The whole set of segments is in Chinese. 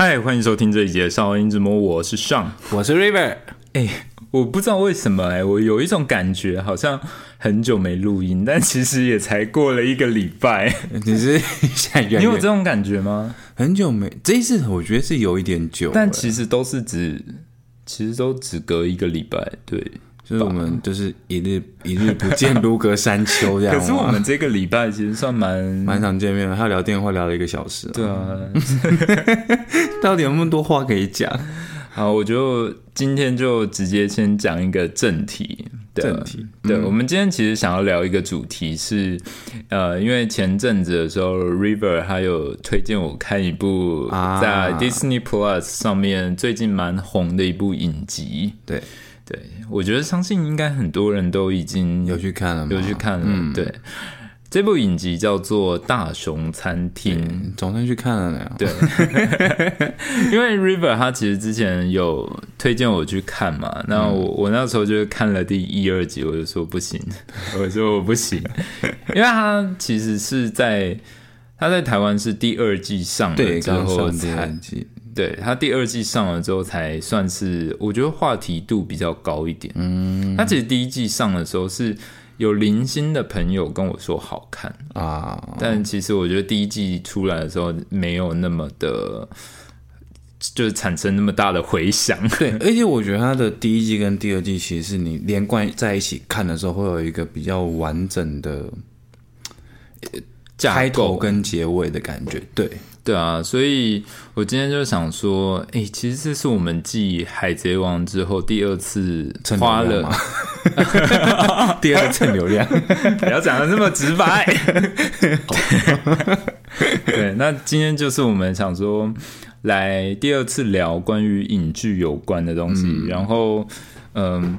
嗨，欢迎收听这一节《少音之魔》，我是上，我是 River。哎，我不知道为什么哎，我有一种感觉，好像很久没录音，但其实也才过了一个礼拜。你是你有这种感觉吗？很久没，这一次我觉得是有一点久，但其实都是只，其实都只隔一个礼拜，对。就是我们就是一日一日不见如隔三秋这样。可是我们这个礼拜其实算蛮 蛮常见面的，他聊电话聊了一个小时。对啊，到底有那么多话可以讲？好，我就今天就直接先讲一个正题。正题，对，我们今天其实想要聊一个主题是，呃，因为前阵子的时候，River 他有推荐我看一部在 Disney Plus 上面最近蛮红的一部影集。对。对，我觉得相信应该很多人都已经有去看了，有去看了。对，这部影集叫做《大熊餐厅》，总算去看了呢。对，因为 River 他其实之前有推荐我去看嘛，那我我那时候就看了第一、二集，我就说不行，我说我不行，因为他其实是在他在台湾是第二季上的之后才。对他第二季上了之后，才算是我觉得话题度比较高一点。嗯，他其实第一季上的时候是有零星的朋友跟我说好看啊，但其实我觉得第一季出来的时候没有那么的，就是产生那么大的回响。对，而且我觉得他的第一季跟第二季其实是你连贯在一起看的时候，会有一个比较完整的开头跟结尾的感觉。对。对啊，所以我今天就想说，哎，其实这是我们继《海贼王》之后第二次花了 第二次流量，不要讲的那么直白。对，那今天就是我们想说来第二次聊关于影剧有关的东西，然后，嗯，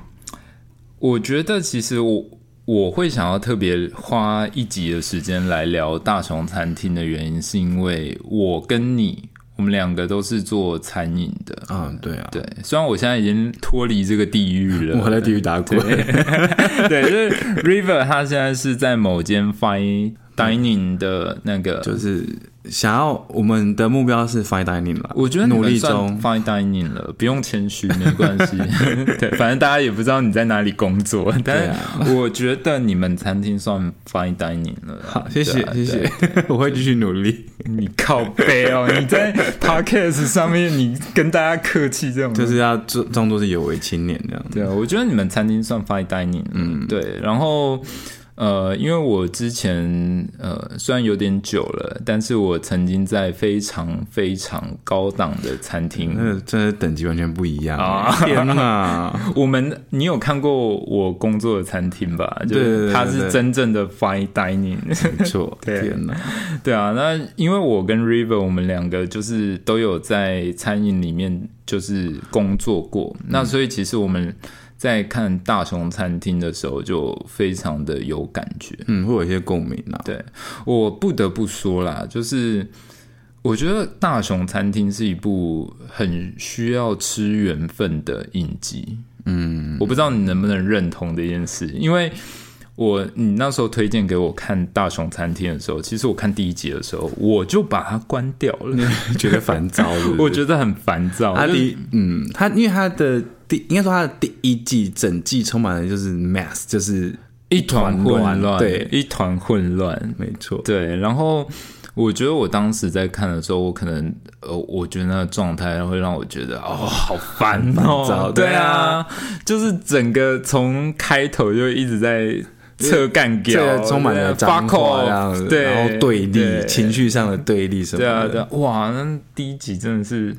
我觉得其实我。我会想要特别花一集的时间来聊大熊餐厅的原因，是因为我跟你，我们两个都是做餐饮的。嗯，对啊，对。虽然我现在已经脱离这个地狱了，我在地狱打滚。对，就是 River，他现在是在某间 Fine Dining 的那个，就是。想要我们的目标是 fine dining 了，我觉得努力中 fine dining 了，不用谦虚，没关系。对，反正大家也不知道你在哪里工作，但我觉得你们餐厅算 fine dining 了。好，谢谢谢谢，我会继续努力。你靠背哦，你在 podcast 上面你跟大家客气这种，就是要装装作是有为青年这样。对啊，我觉得你们餐厅算 fine dining，嗯，对，然后。呃，因为我之前呃虽然有点久了，但是我曾经在非常非常高档的餐厅，那真的等级完全不一样啊！天哪，我们你有看过我工作的餐厅吧？就是它是真正的 fine dining，没错。天哪，对啊，那因为我跟 River 我们两个就是都有在餐饮里面就是工作过，那所以其实我们。在看大熊餐厅的时候，就非常的有感觉，嗯，会有一些共鸣啊。对我不得不说啦，就是我觉得大熊餐厅是一部很需要吃缘分的影集。嗯，我不知道你能不能认同这件事，因为我你那时候推荐给我看大熊餐厅的时候，其实我看第一集的时候，我就把它关掉了，觉得烦躁，我觉得很烦躁。他第嗯，他因为他的。第应该说，它的第一季整季充满了就是 mess，就是一团混乱，对，一团混乱，没错，对。然后我觉得我当时在看的时候，我可能呃，我觉得那个状态会让我觉得哦，好烦哦，对啊，就是整个从开头就一直在侧干掉，充满了发口这样子，对，然后对立，情绪上的对立什么的，对啊，哇，那第一集真的是。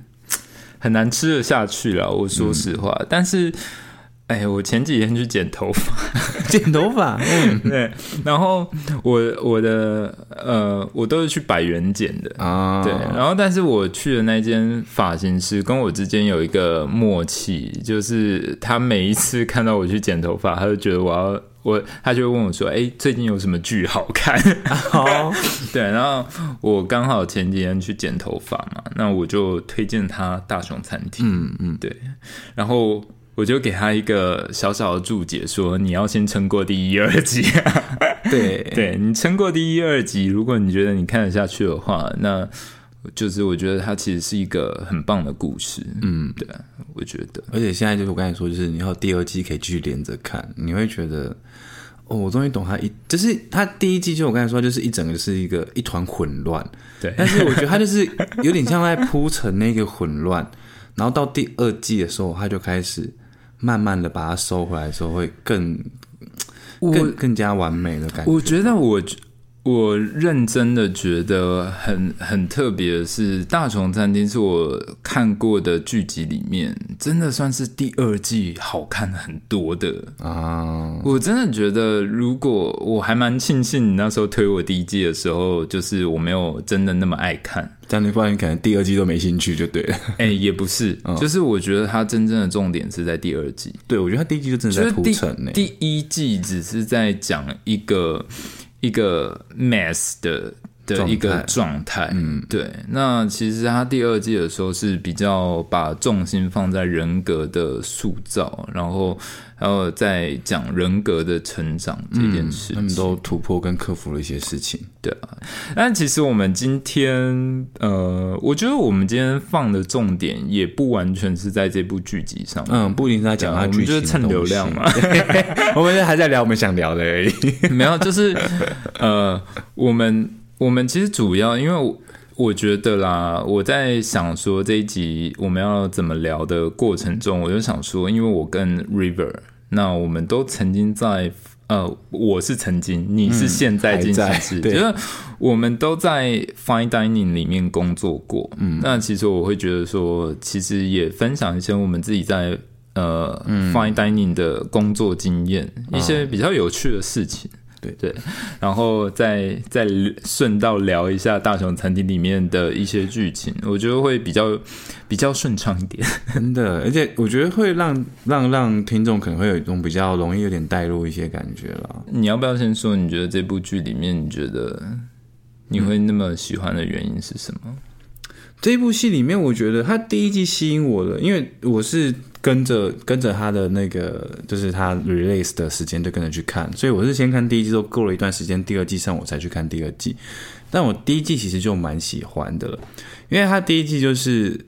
很难吃得下去了，我说实话。但是，哎，我前几天去剪头发，剪头发，嗯，对。然后我我的呃，我都是去百元剪的啊。对。然后，但是我去的那间发型师跟我之间有一个默契，就是他每一次看到我去剪头发，他就觉得我要。我他就问我说：“哎，最近有什么剧好看？” 哦，对，然后我刚好前几天去剪头发嘛，那我就推荐他大熊餐厅。嗯嗯，对，然后我就给他一个小小的注解，说你要先撑过第一、二集。对，对你撑过第一、二集，如果你觉得你看得下去的话，那就是我觉得它其实是一个很棒的故事。嗯，对，我觉得。而且现在就是我刚才说，就是你要第二季可以继续连着看，你会觉得哦，我终于懂他一，就是他第一季就我刚才说，就是一整个是一个一团混乱。对，但是我觉得他就是有点像在铺陈那个混乱，然后到第二季的时候，他就开始慢慢的把它收回来的时候，会更更更加完美的感觉。我觉得我。我认真的觉得很很特别的是，《大熊餐厅》是我看过的剧集里面，真的算是第二季好看很多的啊！我真的觉得，如果我还蛮庆幸你那时候推我第一季的时候，就是我没有真的那么爱看，但你发现可能第二季都没兴趣就对了。哎，也不是，就是我觉得它真正的重点是在第二季。对，我觉得它第一季就真的在铺陈呢。第一季只是在讲一个。一个 mass 的的一个状态，嗯，对。那其实他第二季的时候是比较把重心放在人格的塑造，然后还有在讲人格的成长这件事。他们都突破跟克服了一些事情，对啊。但其实我们今天，呃，我觉得我们今天放的重点也不完全是在这部剧集上，嗯，不一定在讲它剧情，蹭流量嘛。我们还在聊我们想聊的而已，没有，就是呃，我们。我们其实主要，因为我觉得啦，我在想说这一集我们要怎么聊的过程中，我就想说，因为我跟 River，那我们都曾经在呃，我是曾经，你是现在进行时，觉得我们都在 Fine Dining 里面工作过。嗯，那其实我会觉得说，其实也分享一些我们自己在呃 Fine Dining 的工作经验，一些比较有趣的事情。对对，然后再再顺道聊一下大雄餐厅里面的一些剧情，我觉得会比较比较顺畅一点。真的，而且我觉得会让让让听众可能会有一种比较容易有点带入一些感觉了。你要不要先说？你觉得这部剧里面，你觉得你会那么喜欢的原因是什么？这部戏里面，我觉得它第一季吸引我的，因为我是。跟着跟着他的那个，就是他 release 的时间就跟着去看，所以我是先看第一季，都过了一段时间，第二季上我才去看第二季。但我第一季其实就蛮喜欢的了，因为他第一季就是，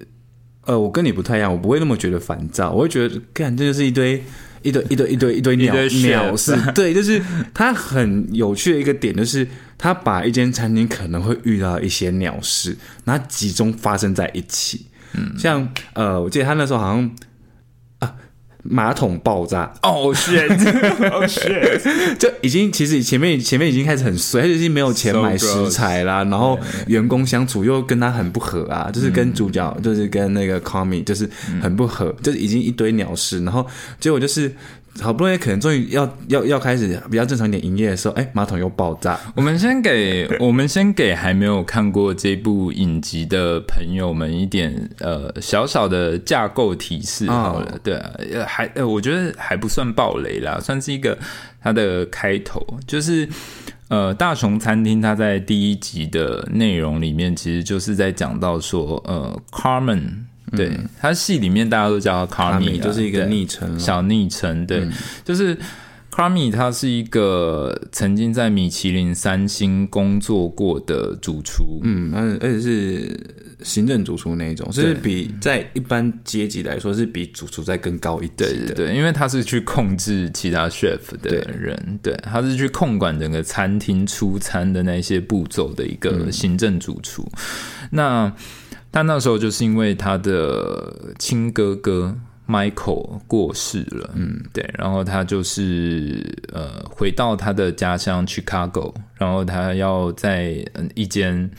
呃，我跟你不太一样，我不会那么觉得烦躁，我会觉得，看这就是一堆一堆一堆一堆 一堆鸟鸟事，对，就是他很有趣的一个点，就是他把一间餐厅可能会遇到一些鸟事，然后集中发生在一起，嗯，像呃，我记得他那时候好像。马桶爆炸。哦，shit，哦 shit，就已经其实前面前面已经开始很衰，已经没有钱买食材啦，然后员工相处又跟他很不合啊，就是跟主角就是跟那个 c o m y 就是很不合，就是已经一堆鸟事，然后结果就是。好不容易可能终于要要要开始比较正常一点营业的时候，哎，马桶又爆炸。我们先给我们先给还没有看过这部影集的朋友们一点呃小小的架构提示好了，对啊，还呃我觉得还不算暴雷啦，算是一个它的开头，就是呃大熊餐厅它在第一集的内容里面其实就是在讲到说呃 Carmen。对他戏里面大家都叫他卡米，就是一个昵称，小昵称。对，就是卡米，他是一个曾经在米其林三星工作过的主厨，嗯，而而且是行政主厨那一种，是比在一般阶级来说是比主厨再更高一级的。对，因为他是去控制其他 chef 的人，对，他是去控管整个餐厅出餐的那些步骤的一个行政主厨。那但那时候就是因为他的亲哥哥 Michael 过世了，嗯，对，然后他就是呃回到他的家乡 Chicago，然后他要在一间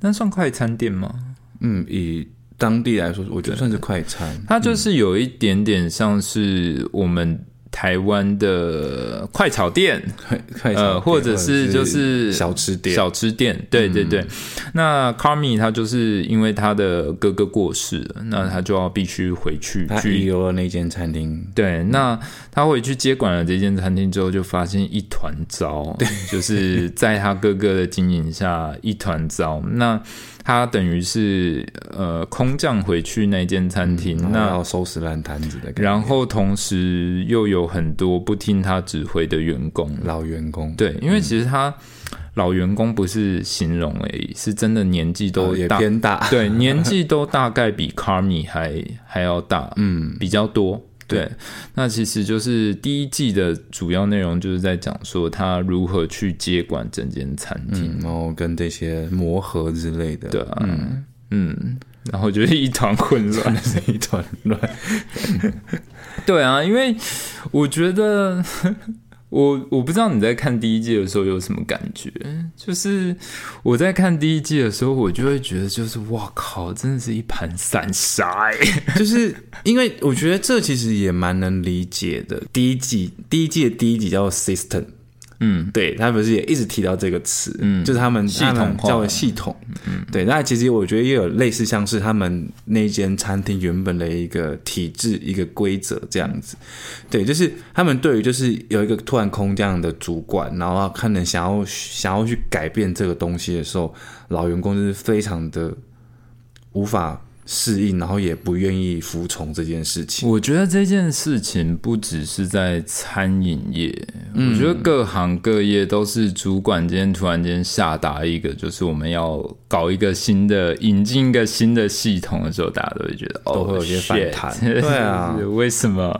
那算快餐店吗？嗯，以当地来说，我觉得算是快餐。它就是有一点点像是我们。台湾的快炒店，快呃，或者是就是小吃店，小吃店，对对对。那 Carmi 他就是因为他的哥哥过世了，那他就要必须回去去留了那间餐厅。对，那他回去接管了这间餐厅之后，就发现一团糟，就是在他哥哥的经营下一团糟。那他等于是呃空降回去那间餐厅，那要收拾烂摊子的。然后同时又有很多不听他指挥的员工，老员工。对，因为其实他老员工不是形容而已，是真的年纪都也偏大，对，年纪都大概比 Carmi 还还要大，嗯，比较多。对，那其实就是第一季的主要内容，就是在讲说他如何去接管整间餐厅，然后跟这些磨合之类的。对啊，嗯嗯，然后就是一团混乱，是 一团乱。对啊，因为我觉得。我我不知道你在看第一季的时候有什么感觉，就是我在看第一季的时候，我就会觉得，就是哇靠，真的是一盘散沙，就是因为我觉得这其实也蛮能理解的。第一季第一季的第一集叫 System。嗯，对他不是也一直提到这个词，嗯，就是他们系统叫为系统，嗯，对。那其实我觉得也有类似，像是他们那间餐厅原本的一个体制、一个规则这样子，对，就是他们对于就是有一个突然空降的主管，然后可能想要想要去改变这个东西的时候，老员工就是非常的无法。适应，然后也不愿意服从这件事情。我觉得这件事情不只是在餐饮业，我觉得各行各业都是主管今天突然间下达一个，就是我们要搞一个新的、引进一个新的系统的时候，大家都会觉得都会有些反弹。对啊，为什么？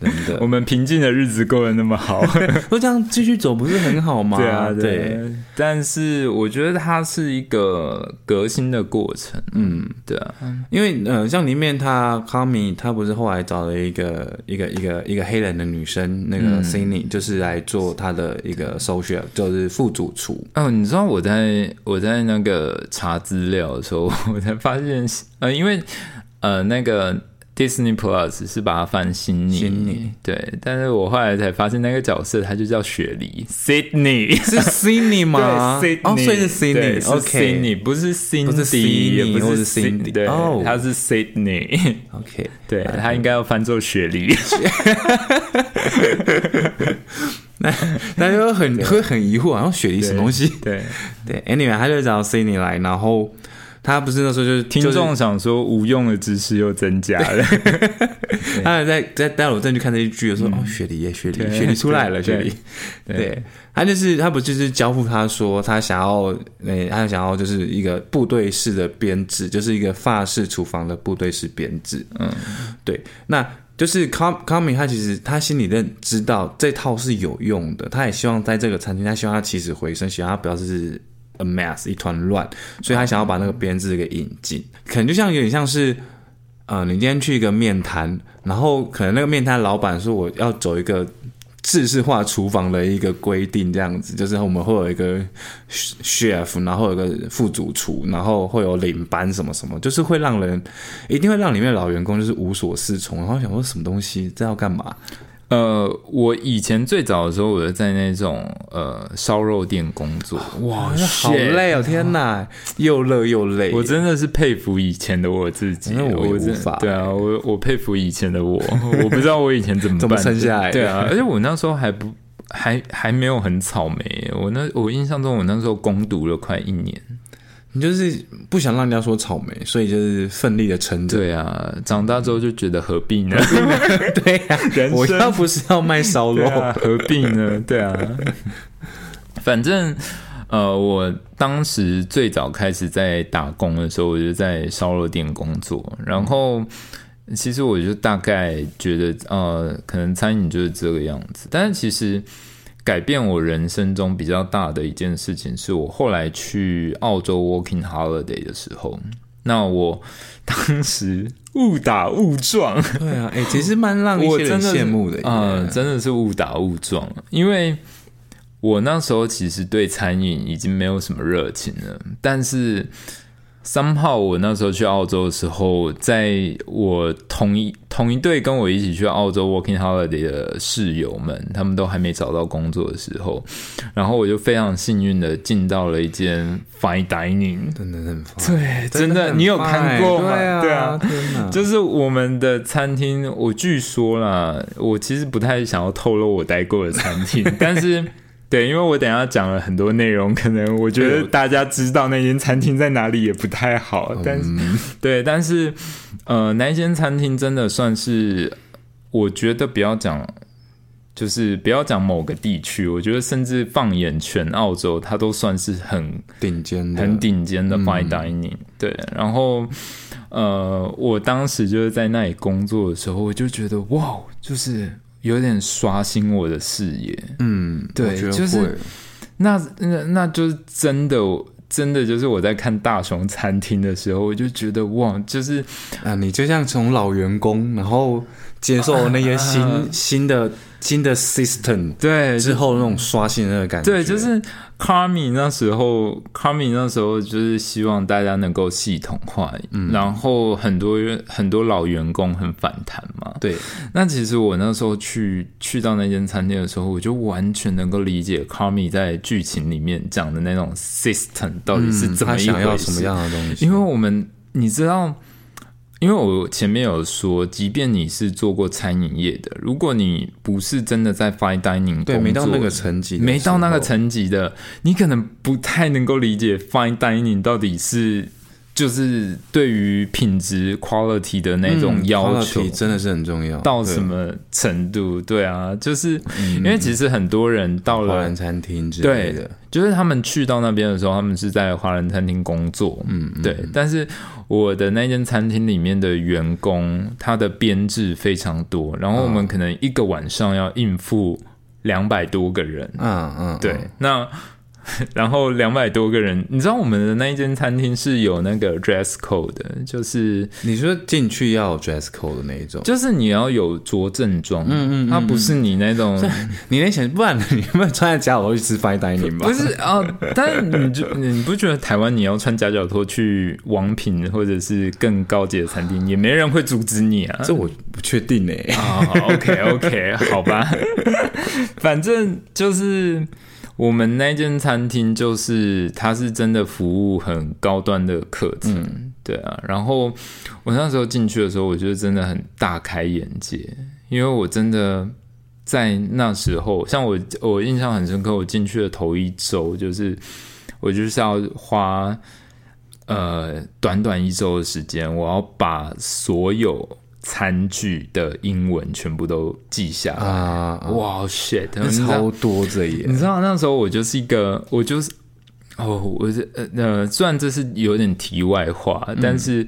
真的，我们平静的日子过得那么好，都这样继续走，不是很好吗？对啊，对。但是我觉得它是一个革新的过程。嗯，对啊。因为呃，像里面他康米，他不是后来找了一个一个一个一个黑人的女生，那个 Cindy，就是来做他的一个 social，就是副主厨。哦，你知道我在我在那个查资料的时候，我才发现，呃，因为呃那个。Disney Plus 是把它翻新妮，对，但是我后来才发现那个角色他就叫雪梨，Sydney。是 Sydney 吗？对，哦，所以是 Sydney，OK，不是 Cindy，也不是 Cindy，对，他是 Sydney，OK，对他应该要翻作雪梨，那那就很会很疑惑，然后雪梨什么东西？对对，Anyway，他就找 c i n d y 来，然后。他不是那时候就是听众想说无用的知识又增加了，他在在待会我再去看这一句，说哦，雪梨耶，雪梨，雪梨出来了，雪梨，对，他就是他不就是交付他说他想要，诶，他想要就是一个部队式的编制，就是一个法式厨房的部队式编制，嗯，对，那就是康康明他其实他心里认知道这套是有用的，他也希望在这个餐厅，他希望他起死回生，希望他不要是。a mess 一团乱，所以他想要把那个编制给引进，可能就像有点像是，呃，你今天去一个面摊，然后可能那个面摊老板说我要走一个制式化厨房的一个规定，这样子，就是我们会有一个 chef，然后有个副主厨，然后会有领班什么什么，就是会让人一定会让里面老员工就是无所适从，然后想说什么东西这要干嘛？呃，我以前最早的时候，我就在那种呃烧肉店工作，哇，好累哦！天哪，又热又累。我真的是佩服以前的我自己，我无法。对啊，我我佩服以前的我，我不知道我以前怎么怎么撑下来。对啊，而且我那时候还不还还没有很草莓，我那我印象中我那时候攻读了快一年。你就是不想让人家说草莓，所以就是奋力的撑着。对啊，长大之后就觉得何必呢？对啊，我要不是要卖烧肉，何必呢？对啊，反正呃，我当时最早开始在打工的时候，我就在烧肉店工作。然后其实我就大概觉得，呃，可能餐饮就是这个样子。但是其实。改变我人生中比较大的一件事情，是我后来去澳洲 working holiday 的时候。那我当时误打误撞，对啊，哎，其实蛮让一些人羡慕的啊，真的是误打误撞。因为我那时候其实对餐饮已经没有什么热情了，但是。三号，我那时候去澳洲的时候，在我同一同一队跟我一起去澳洲 working holiday 的室友们，他们都还没找到工作的时候，然后我就非常幸运的进到了一间 fine dining，真的很对，真的，你有看过吗？对啊！就是我们的餐厅，我据说啦，我其实不太想要透露我待过的餐厅，但是。对，因为我等下讲了很多内容，可能我觉得大家知道那间餐厅在哪里也不太好。但是，对，但是，呃，那间餐厅真的算是，我觉得不要讲就是不要讲某个地区，我觉得甚至放眼全澳洲，它都算是很顶尖的、很顶尖的 fine dining。对，然后呃，我当时就是在那里工作的时候，我就觉得哇，就是有点刷新我的视野。嗯，对，就是那那那就是真的。真的就是我在看大熊餐厅的时候，我就觉得哇，就是啊，你就像从老员工，然后接受那些新 新的新的 system，对之后那种刷新的感觉，对，就是。卡米那时候，卡米那时候就是希望大家能够系统化，然后很多很多老员工很反弹嘛。对，那其实我那时候去去到那间餐厅的时候，我就完全能够理解卡米在剧情里面讲的那种 system 到底是怎么想要什么样的东西。因为我们你知道。因为我前面有说，即便你是做过餐饮业的，如果你不是真的在 fine dining 对没到那个层级，没到那个层级的，你可能不太能够理解 fine dining 到底是。就是对于品质 quality 的那种要求，真的是很重要。到什么程度？对啊，就是因为其实很多人到了华人餐厅之类的，就是他们去到那边的时候，他们是在华人餐厅工作。嗯，对。但是我的那间餐厅里面的员工，他的编制非常多，然后我们可能一个晚上要应付两百多个人。嗯嗯，对。那然后两百多个人，你知道我们的那一间餐厅是有那个 dress code 的，就是你说进去要 dress code 的那一种，就是你要有着正装，嗯嗯，它不是你那种，你那想不然你不能穿在夹脚拖去吃 fine dining 吗？不是啊，但你就你不觉得台湾你要穿夹脚拖去王品或者是更高级的餐厅，也没人会阻止你啊？这我不确定呢。啊，OK OK，好吧，反正就是。我们那间餐厅就是，它是真的服务很高端的客层，对啊。然后我那时候进去的时候，我觉得真的很大开眼界，因为我真的在那时候，像我我印象很深刻，我进去的头一周，就是我就是要花呃短短一周的时间，我要把所有。餐具的英文全部都记下来啊！哇，shit，超多这耶！你知道那时候我就是一个，我就是哦，我是呃呃，虽然这是有点题外话，但是。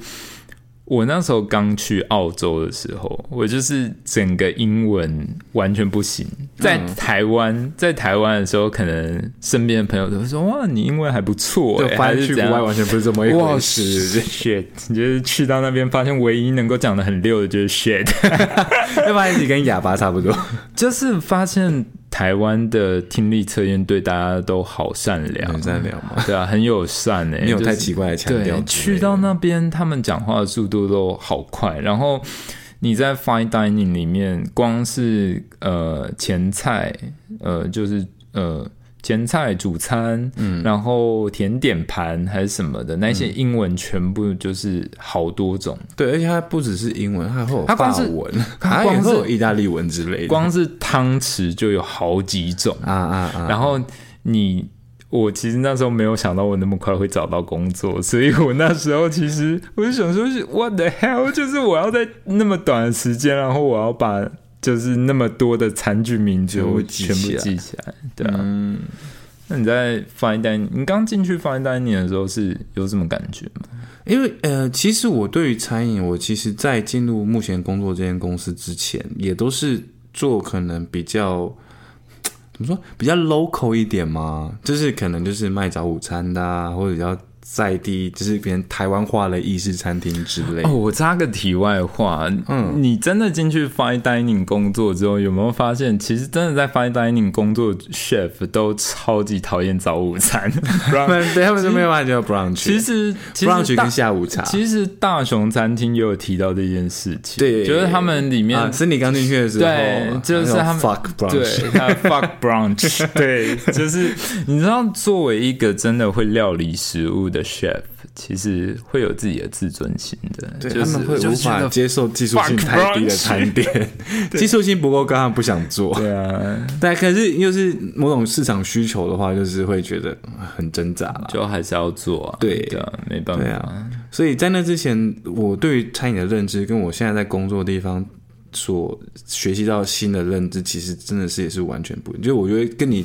我那时候刚去澳洲的时候，我就是整个英文完全不行。在台湾，在台湾的时候，可能身边的朋友都会说：“哇，你英文还不错。”还是去国外完全不是这么一回事。shit，你就是去到那边发现，唯一能够讲的很溜的就是 shit，要不然你跟哑巴差不多。就是发现。台湾的听力测验对大家都好善良，很善良嘛？对啊，很友善诶，没有太奇怪的强调。去到那边，他们讲话的速度都好快。然后你在 fine dining 里面，光是呃前菜，呃就是呃。前菜、主餐，嗯，然后甜点盘还是什么的，那些英文全部就是好多种。对，而且它不只是英文，还会有法文，它 光是有意大利文之类的。光是汤匙就有好几种啊啊啊！然后你，我其实那时候没有想到我那么快会找到工作，所以我那时候其实我就想说是 What the hell？就是我要在那么短的时间，然后我要把。就是那么多的餐具名字全部记起来，对啊。那你在 fine dining，你刚进去 fine dining 的时候是有什么感觉吗？因为呃，其实我对于餐饮，我其实在进入目前工作这间公司之前，也都是做可能比较怎么说比较 local 一点嘛，就是可能就是卖早午餐的，啊或者要。在地就是别人台湾化的意式餐厅之类。哦，我插个题外话，嗯，你真的进去 fine dining 工作之后，有没有发现，其实真的在 fine dining 工作 chef 都超级讨厌早午餐，他们他们就没有办法叫 brunch。其实 brunch 跟下午茶，其实大熊餐厅也有提到这件事情，对，就是他们里面是你刚进去的时候，对，就是他们 fuck brunch，对，他 fuck brunch，对，就是你知道，作为一个真的会料理食物的。Chef 其实会有自己的自尊心的，他们会无法接受技术性太低的餐点，技术性不够高，他们不想做。对啊，但可是又是某种市场需求的话，就是会觉得很挣扎了，就还是要做啊。对的，没办法。所以在那之前，我对于餐饮的认知跟我现在在工作的地方所学习到新的认知，其实真的是也是完全不一样。就我觉得跟你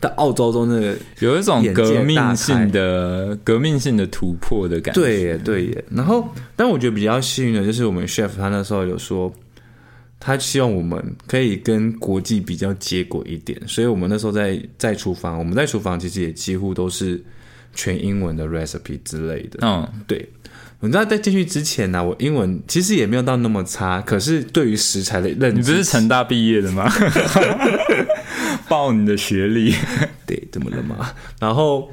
到澳洲中那个有一种革命性的革命性的突破的感觉。对耶，对耶。然后，但我觉得比较幸运的就是我们 chef 他那时候有说，他希望我们可以跟国际比较接轨一点，所以我们那时候在在厨房，我们在厨房其实也几乎都是全英文的 recipe 之类的。嗯，对。你知道在进去之前呢，我英文其实也没有到那么差，可是对于食材的认知，你不是成大毕业的吗？报你的学历，对，怎么了嘛？然后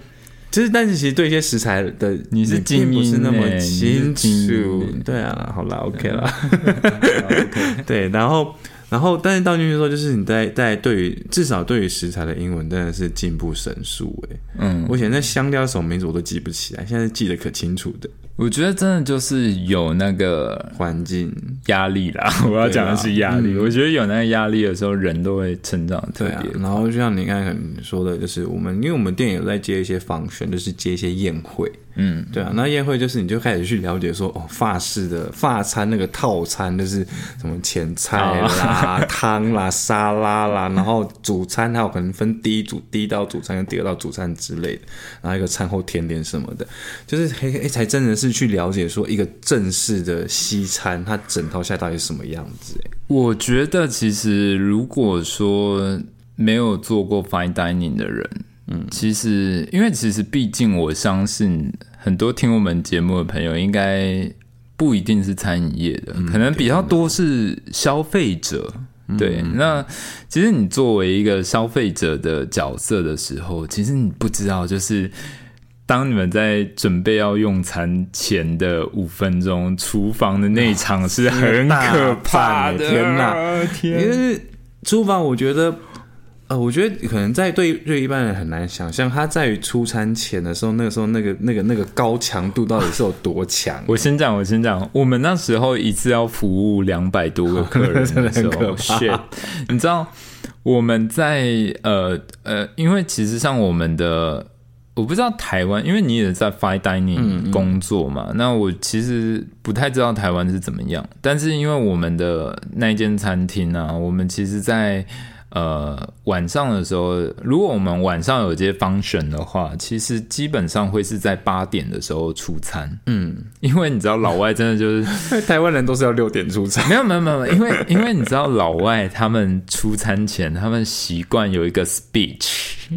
就是，但是其实对一些食材的，你是并不是那么清楚。对啊，好了，OK 了，对，然后。然后，但是到进去说，就是你在在对于至少对于食材的英文真的是进步神速哎。嗯，我以前在香料什么名字我都记不起来，现在记得可清楚的。我觉得真的就是有那个环境压力啦。我要讲的是压力。我觉得有那个压力的时候，人都会成长特别。然后就像你刚才说的，就是我们因为我们店有在接一些访选，就是接一些宴会。嗯，对啊，那宴会就是你就开始去了解说哦，法式的法餐那个套餐就是什么前菜啦、汤啦、沙拉啦，然后主餐还有可能分第一组第一道主餐跟第二道主餐之类的，然后一个餐后甜点什么的，就是嘿嘿才真的是去了解说一个正式的西餐它整套下到底是什么样子。我觉得其实如果说没有做过 fine dining 的人。嗯，其实，因为其实，毕竟我相信很多听我们节目的朋友，应该不一定是餐饮业的，可能比较多是消费者。对，那其实你作为一个消费者的角色的时候，其实你不知道，就是当你们在准备要用餐前的五分钟，厨房的那场是很 可怕的。天哪，天！因为厨房，我觉得。呃，我觉得可能在对对一般人很难想象，他在于出餐前的时候，那个时候那个那个那个高强度到底是有多强。我先讲，我先讲，我们那时候一次要服务两百多个客人的时候，你知道我们在呃呃，因为其实像我们的，我不知道台湾，因为你也在 fine dining 工作嘛，那我其实不太知道台湾是怎么样，但是因为我们的那间餐厅啊，我们其实，在呃，晚上的时候，如果我们晚上有这些 function 的话，其实基本上会是在八点的时候出餐。嗯，因为你知道老外真的就是，台湾人都是要六点出餐。没有没有没有，因为因为你知道老外他们出餐前，他们习惯有一个 speech，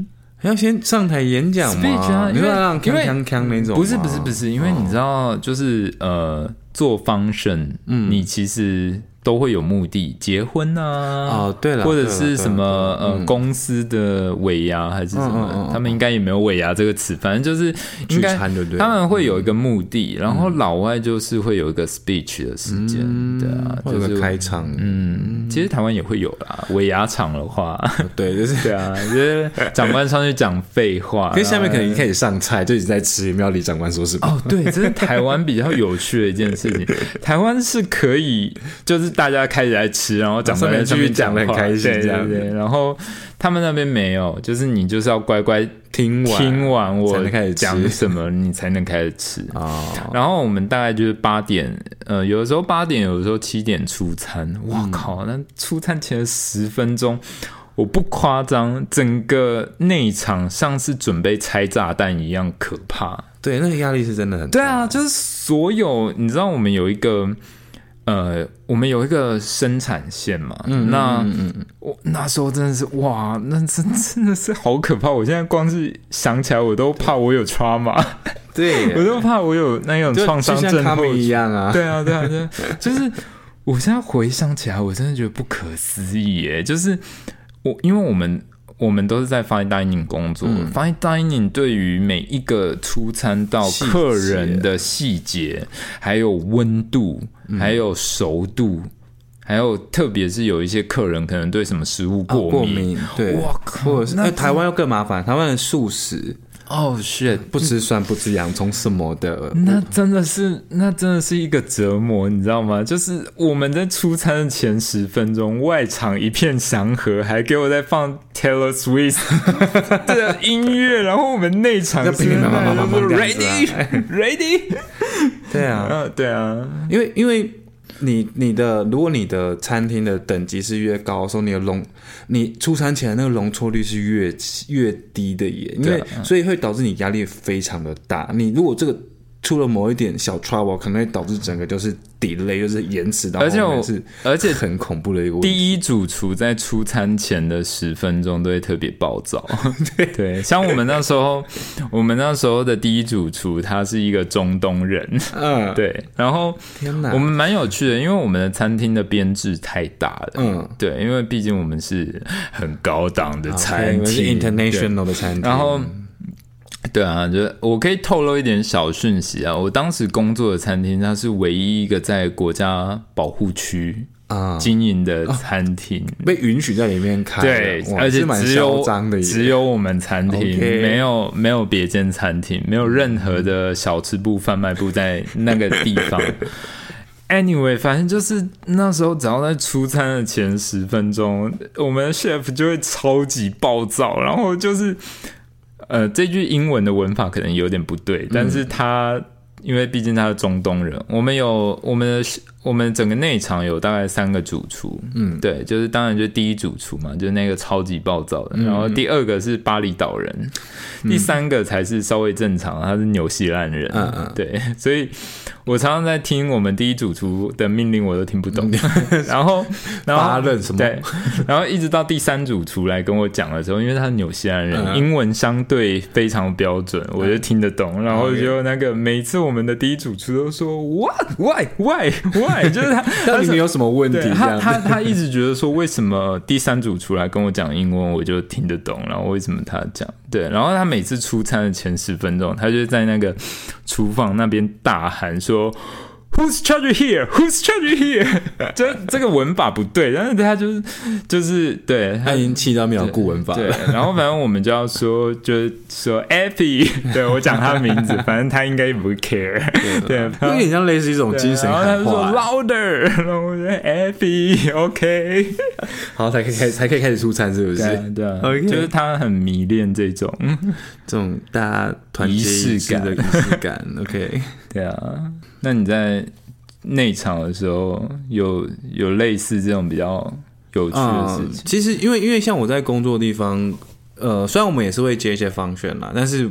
要先上台演讲嘛，因为因为那种，不是不是不是，因为你知道就是呃做 function，嗯，你其实。都会有目的，结婚啊，哦，对了，或者是什么呃公司的尾牙还是什么，他们应该也没有尾牙这个词，反正就是应该他们会有一个目的，然后老外就是会有一个 speech 的时间，对啊，就是开场，嗯，其实台湾也会有啦，尾牙场的话，对，就是 对啊，就是长官上去讲废话，因为下面可能一开始上菜就一直在吃，没有理长官说什么。哦，对，这是台湾比较有趣的一件事情，台湾是可以就是。大家开始在吃，然后长官上面讲的很开心，这样对。然后他们那边没有，就是你就是要乖乖听完听完我开始讲什么，你才能开始吃啊。然后我们大概就是八点，呃，有的时候八点，有的时候七点出餐。哇靠！那出餐前十分钟，我不夸张，整个内场像是准备拆炸弹一样可怕。对，那个压力是真的很大。对啊，就是所有你知道，我们有一个。呃，我们有一个生产线嘛，那我那时候真的是哇，那真真的是好可怕！我现在光是想起来，我都怕我有 trauma，对 我都怕我有那种创伤症候群一样啊！对啊，对啊，对，就是我现在回想起来，我真的觉得不可思议耶！就是我，因为我们。我们都是在 fine dining 工作，fine dining 对于每一个出餐到客人的细节，还有温度，还有熟度，还有特别是有一些客人可能对什么食物过敏，对，哇靠！那台湾又更麻烦，台湾的素食。哦，shit！不吃蒜，不吃洋葱什么的，那真的是，那真的是一个折磨，你知道吗？就是我们在出餐的前十分钟，外场一片祥和，还给我在放 Taylor Swift 的音乐，然后我们内场是 ready，ready，对啊，对啊，因为因为你你的如果你的餐厅的等级是越高，说你的容你出餐前那个容错率是越越低的耶，因为所以会导致你压力非常的大。你如果这个。出了某一点小 trouble，可能会导致整个就是 delay，就是延迟到，而且我是而且很恐怖的一个问题。第一主厨在出餐前的十分钟都会特别暴躁，对。对，像我们那时候，我们那时候的第一主厨他是一个中东人，嗯，对，然后天哪，我们蛮有趣的，因为我们的餐厅的编制太大了，嗯，对，因为毕竟我们是很高档的餐厅，international 的餐厅，然后。对啊，就我可以透露一点小讯息啊。我当时工作的餐厅，它是唯一一个在国家保护区啊经营的餐厅，被允许在里面开。对，而且只有只有我们餐厅，没有没有别间餐厅，没有任何的小吃部、贩卖部在那个地方。Anyway，反正就是那时候，只要在出餐的前十分钟，我们的 chef 就会超级暴躁，然后就是。呃，这句英文的文法可能有点不对，但是他因为毕竟他是中东人，我们有我们的。我们整个内场有大概三个主厨，嗯，对，就是当然就第一主厨嘛，就是那个超级暴躁的，然后第二个是巴厘岛人，第三个才是稍微正常，他是纽西兰人，嗯嗯，对，所以我常常在听我们第一主厨的命令，我都听不懂，然后然后他认什么，对，然后一直到第三主厨来跟我讲的时候，因为他是纽西兰人，英文相对非常标准，我就听得懂，然后就那个每次我们的第一主厨都说 What Why Why Why。就是他，到底有什么问题？他他他一直觉得说，为什么第三组出来跟我讲英文，我就听得懂，然后为什么他讲对？然后他每次出餐的前十分钟，他就在那个厨房那边大喊说。Who's charge here? Who's charge here? 这这个文法不对，但是他就是就是对他已经气到没有顾文法。对，然后反正我们就要说，就是说 Effie，对我讲他的名字，反正他应该也不 care。对，有点像类似一种精神喊话。Louder，然后我说 Effie，OK，好才可以开才可以开始出餐，是不是？对啊，就是他很迷恋这种这种大家团结仪式感的仪式感。OK，对啊。那你在内场的时候，有有类似这种比较有趣的事情？其实，因为因为像我在工作的地方，呃，虽然我们也是会接一些方选啦，但是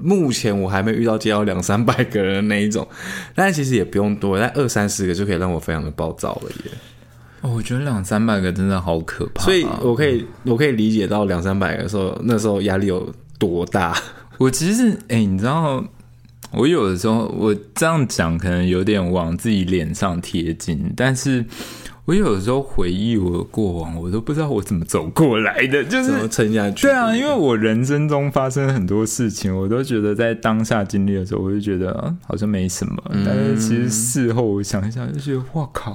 目前我还没遇到接到两三百个人那一种。但是其实也不用多，但二三十个就可以让我非常的暴躁了耶。哦，我觉得两三百个真的好可怕，所以我可以我可以理解到两三百个时候那时候压力有多大。我其实哎，你知道。我有的时候，我这样讲可能有点往自己脸上贴金，但是。我有的时候回忆我的过往，我都不知道我怎么走过来的，就是怎么撑下去。对啊，因为我人生中发生很多事情，我都觉得在当下经历的时候，我就觉得啊，好像没什么。但是其实事后我想一想，就觉得哇靠，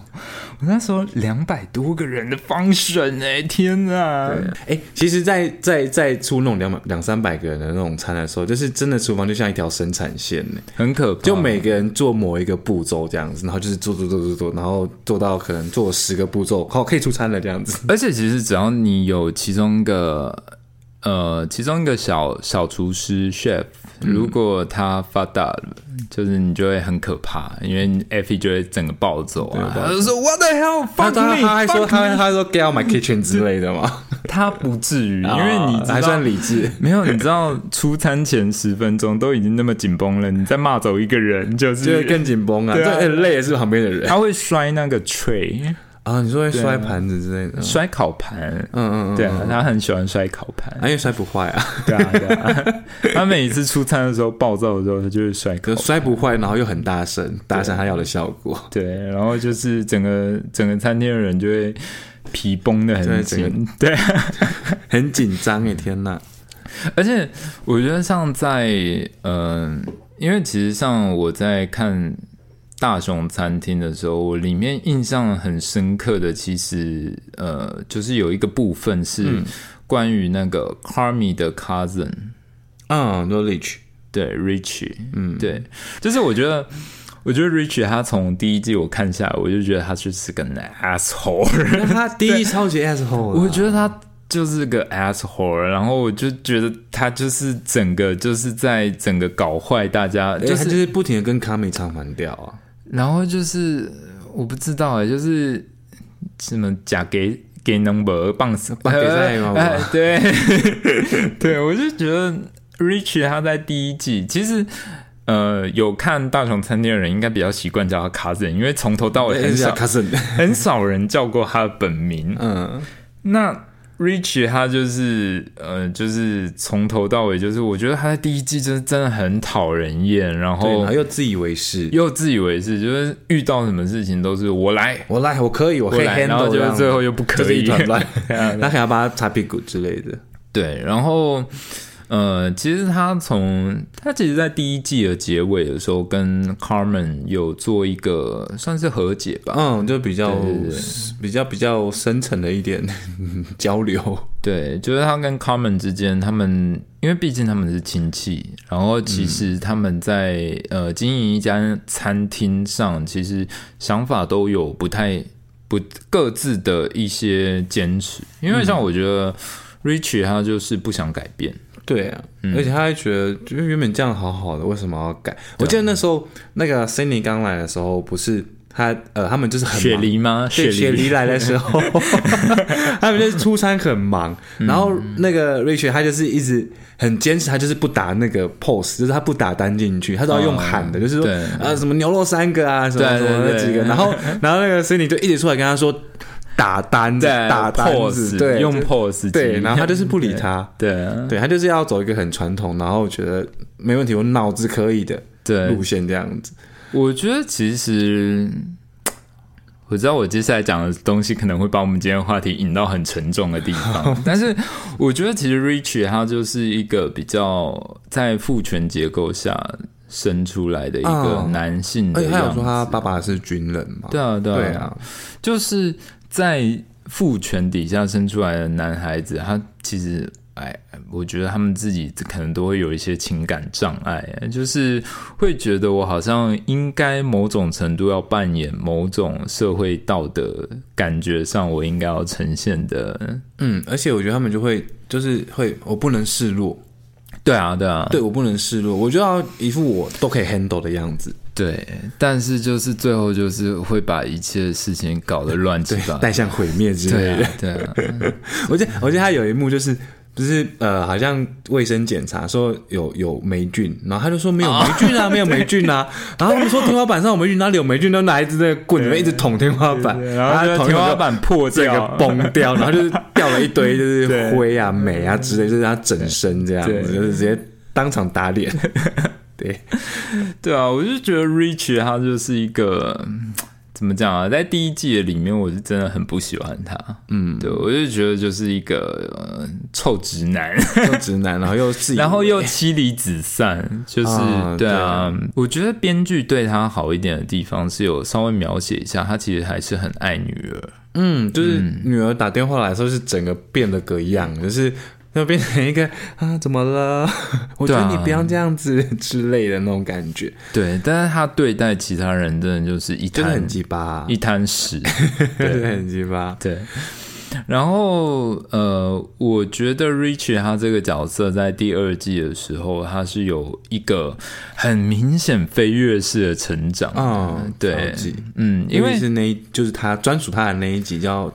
我那时候两百多个人的方选哎，天哪！哎，其实，在在在出那种两百两三百个人的那种餐的时候，就是真的厨房就像一条生产线呢，很可怕。就每个人做某一个步骤这样子，然后就是做做做做做，然后做到可能做。十个步骤，好，可以出餐了这样子。而且其实只要你有其中一个，呃，其中一个小小厨师 chef，如果他发大了，就是你就会很可怕，因为 Effie 就会整个暴走啊，他就说 What the hell？他他还说他他说 Get out my kitchen 之类的嘛？他不至于，因为你还算理智。没有，你知道出餐前十分钟都已经那么紧绷了，你再骂走一个人，就是就会更紧绷啊。对，累的是旁边的人，他会摔那个 tray。啊，你说会摔盘子之类的，摔烤盘，嗯嗯，对啊，他很喜欢摔烤盘，因为摔不坏啊，对啊，对啊，他每一次出餐的时候暴躁的时候，他就会摔，可摔不坏，然后又很大声，达成他要的效果，对，然后就是整个整个餐厅的人就会皮绷的很紧，对，很紧张诶，天哪！而且我觉得像在嗯，因为其实像我在看。大熊餐厅的时候，我里面印象很深刻的，其实呃，就是有一个部分是关于那个 Carmi 的 cousin，嗯，Rich，对，Rich，嗯，对，就是我觉得，我觉得 Rich 他从第一季我看下来，我就觉得他就是个 asshole，他 第一超级 asshole，我觉得他就是个 asshole，然后我就觉得他就是整个就是在整个搞坏大家，就是就是不停的跟 Carmi 唱反调啊。然后就是我不知道哎，就是什么假给给 number 棒死棒给赛吗？对，对我就觉得 Rich 他在第一季其实。呃，有看大雄餐厅的人应该比较习惯叫他 cousin，因为从头到尾很少很少人叫过他的本名。嗯，那 Rich 他就是呃，就是从头到尾就是，我觉得他在第一季真真的很讨人厌，然后又自以为是，又自以为是，就是遇到什么事情都是我来，我来，我可以，我可以，然后就是最后又不可以，一团乱，他还要帮他擦屁股之类的。对，然后。呃，其实他从他其实，在第一季的结尾的时候，跟 Carmen 有做一个算是和解吧，嗯，就比较比较比较深层的一点 交流。对，就是他跟 Carmen 之间，他们因为毕竟他们是亲戚，然后其实他们在呃经营一家餐厅上，其实想法都有不太不各自的一些坚持。因为像我觉得 Rich 他就是不想改变。对啊，而且他还觉得，就是原本这样好好的，为什么要改？我记得那时候那个 Cindy 刚来的时候，不是他呃，他们就是很雪梨吗？对，雪梨。来的时候，他们就是出差很忙，然后那个 Rachel 他就是一直很坚持，他就是不打那个 pose，就是他不打单进去，他都要用喊的，就是说啊什么牛肉三个啊，什么什么那几个，然后然后那个 Cindy 就一直出来跟他说。打单打单子，对，用 pose，对，然后他就是不理他，对，对他就是要走一个很传统，然后觉得没问题，我脑子可以的对。路线这样子。我觉得其实我知道我接下来讲的东西可能会把我们今天话题引到很沉重的地方，但是我觉得其实 Rich 他就是一个比较在父权结构下生出来的一个男性，而且他有说他爸爸是军人嘛，对啊，对啊，就是。在父权底下生出来的男孩子，他其实，哎，我觉得他们自己可能都会有一些情感障碍，就是会觉得我好像应该某种程度要扮演某种社会道德感觉上，我应该要呈现的。嗯，而且我觉得他们就会就是会，我不能示弱。对啊，对啊，对我不能示弱，我就要一副我都可以 handle 的样子。对，但是就是最后就是会把一切事情搞得乱七八糟，带向毁灭之类的。对，我记得我记得他有一幕就是，不是呃，好像卫生检查说有有霉菌，然后他就说没有霉菌啊，没有霉菌啊。然后他们说天花板上有霉菌，哪里有霉菌？都拿一支那个棍子一直捅天花板，然后天花板破掉、崩掉，然后就是掉了一堆就是 灰啊、霉啊之类，就是他整身这样子，就是直接当场打脸。对，对啊，我就觉得 Rich 他就是一个怎么讲啊，在第一季的里面，我是真的很不喜欢他。嗯，对，我就觉得就是一个臭直男，臭直男，然后又自己，然后又妻离子散，就是对啊。我觉得编剧对他好一点的地方是有稍微描写一下，他其实还是很爱女儿。嗯，就是女儿打电话来说，是整个变了个样，就是。就变成一个啊，怎么了？我觉得你不要这样子之类的那种感觉。对，但是他对待其他人真的就是一滩很鸡巴，一滩屎，对，很鸡巴。对。然后呃，我觉得 Rich 他这个角色在第二季的时候，他是有一个很明显飞跃式的成长啊。对，嗯，因为是那，就是他专属他的那一集叫。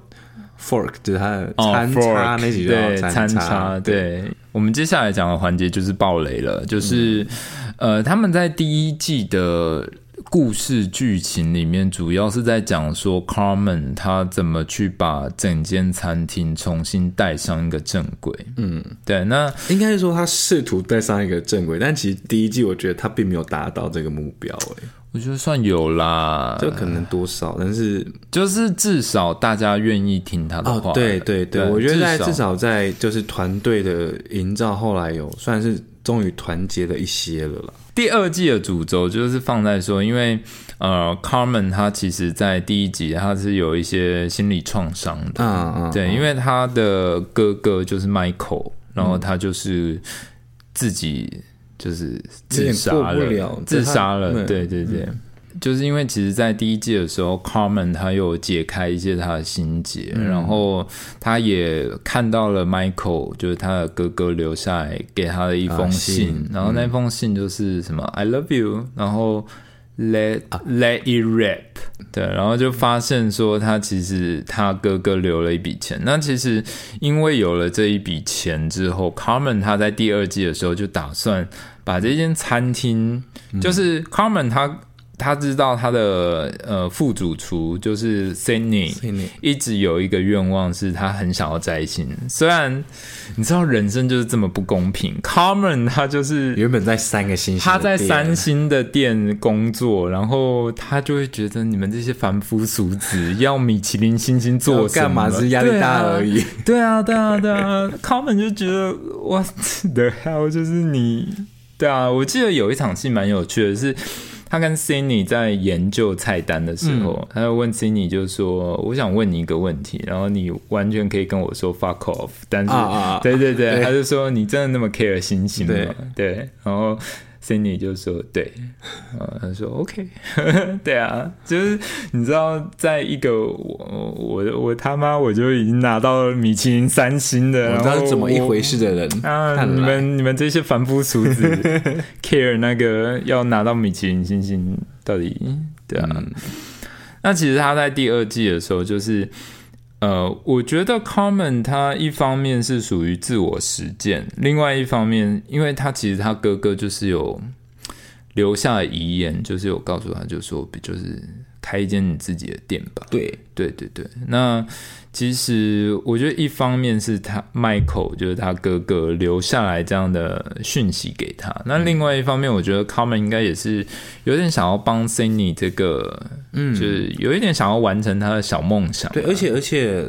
Fork 就是他的餐叉那几对餐叉，对。我们接下来讲的环节就是暴雷了，就是呃，他们在第一季的故事剧情里面，主要是在讲说 Carmen 他怎么去把整间餐厅重新带上一个正轨。嗯，对。那应该是说他试图带上一个正轨，但其实第一季我觉得他并没有达到这个目标。哎。我觉得算有啦，就可能多少，但是就是至少大家愿意听他的话。对对对，我觉得在至少在就是团队的营造，后来有算是终于团结了一些了啦。第二季的主轴就是放在说，因为呃，Carmen 他其实在第一集他是有一些心理创伤的，嗯嗯，对，因为他的哥哥就是 Michael，然后他就是自己。就是自杀了，自杀了，对对对，就是因为其实，在第一季的时候，Carmen 他有解开一些他的心结，然后他也看到了 Michael，就是他的哥哥留下来给他的一封信，然后那封信就是什么 “I love you”，然后 Let Let It Rap，对，然后就发现说他其实他哥哥留了一笔钱。那其实因为有了这一笔钱之后，Carmen 他在第二季的时候就打算把这间餐厅，就是 Carmen 他。他知道他的呃副主厨就是 Cindy，一直有一个愿望是他很想要摘星。虽然你知道人生就是这么不公平，Carmen 他就是原本在三个星星，他在三星的店工作，然后他就会觉得你们这些凡夫俗子要米其林星星做干嘛？是压力大而已。对啊，对啊，对啊，Carmen 就觉得 What the hell？就是你，对啊，我记得有一场戏蛮有趣的，是。他跟 Cindy 在研究菜单的时候，他就问 Cindy 就说：“我想问你一个问题，然后你完全可以跟我说 fuck off。”但是，对对 对，他就说：“你真的那么 care 心情吗？”对，然后。Cindy 就说：“对，呃，他说 OK，对啊，就是你知道，在一个我我我他妈我就已经拿到米其林三星的，然后怎么一回事的人啊？你们你们这些 凡夫俗子 care 那个要拿到米其林星星，到底对啊？那其实他在第二季的时候就是。”呃，我觉得 Common 他一方面是属于自我实践，另外一方面，因为他其实他哥哥就是有留下遗言，就是有告诉他，就说就是。开一间你自己的店吧。对对对对，那其实我觉得一方面是他 Michael 就是他哥哥留下来这样的讯息给他，那另外一方面，我觉得 Common 应该也是有点想要帮 Sunny 这个，嗯，就是有一点想要完成他的小梦想。对，而且而且，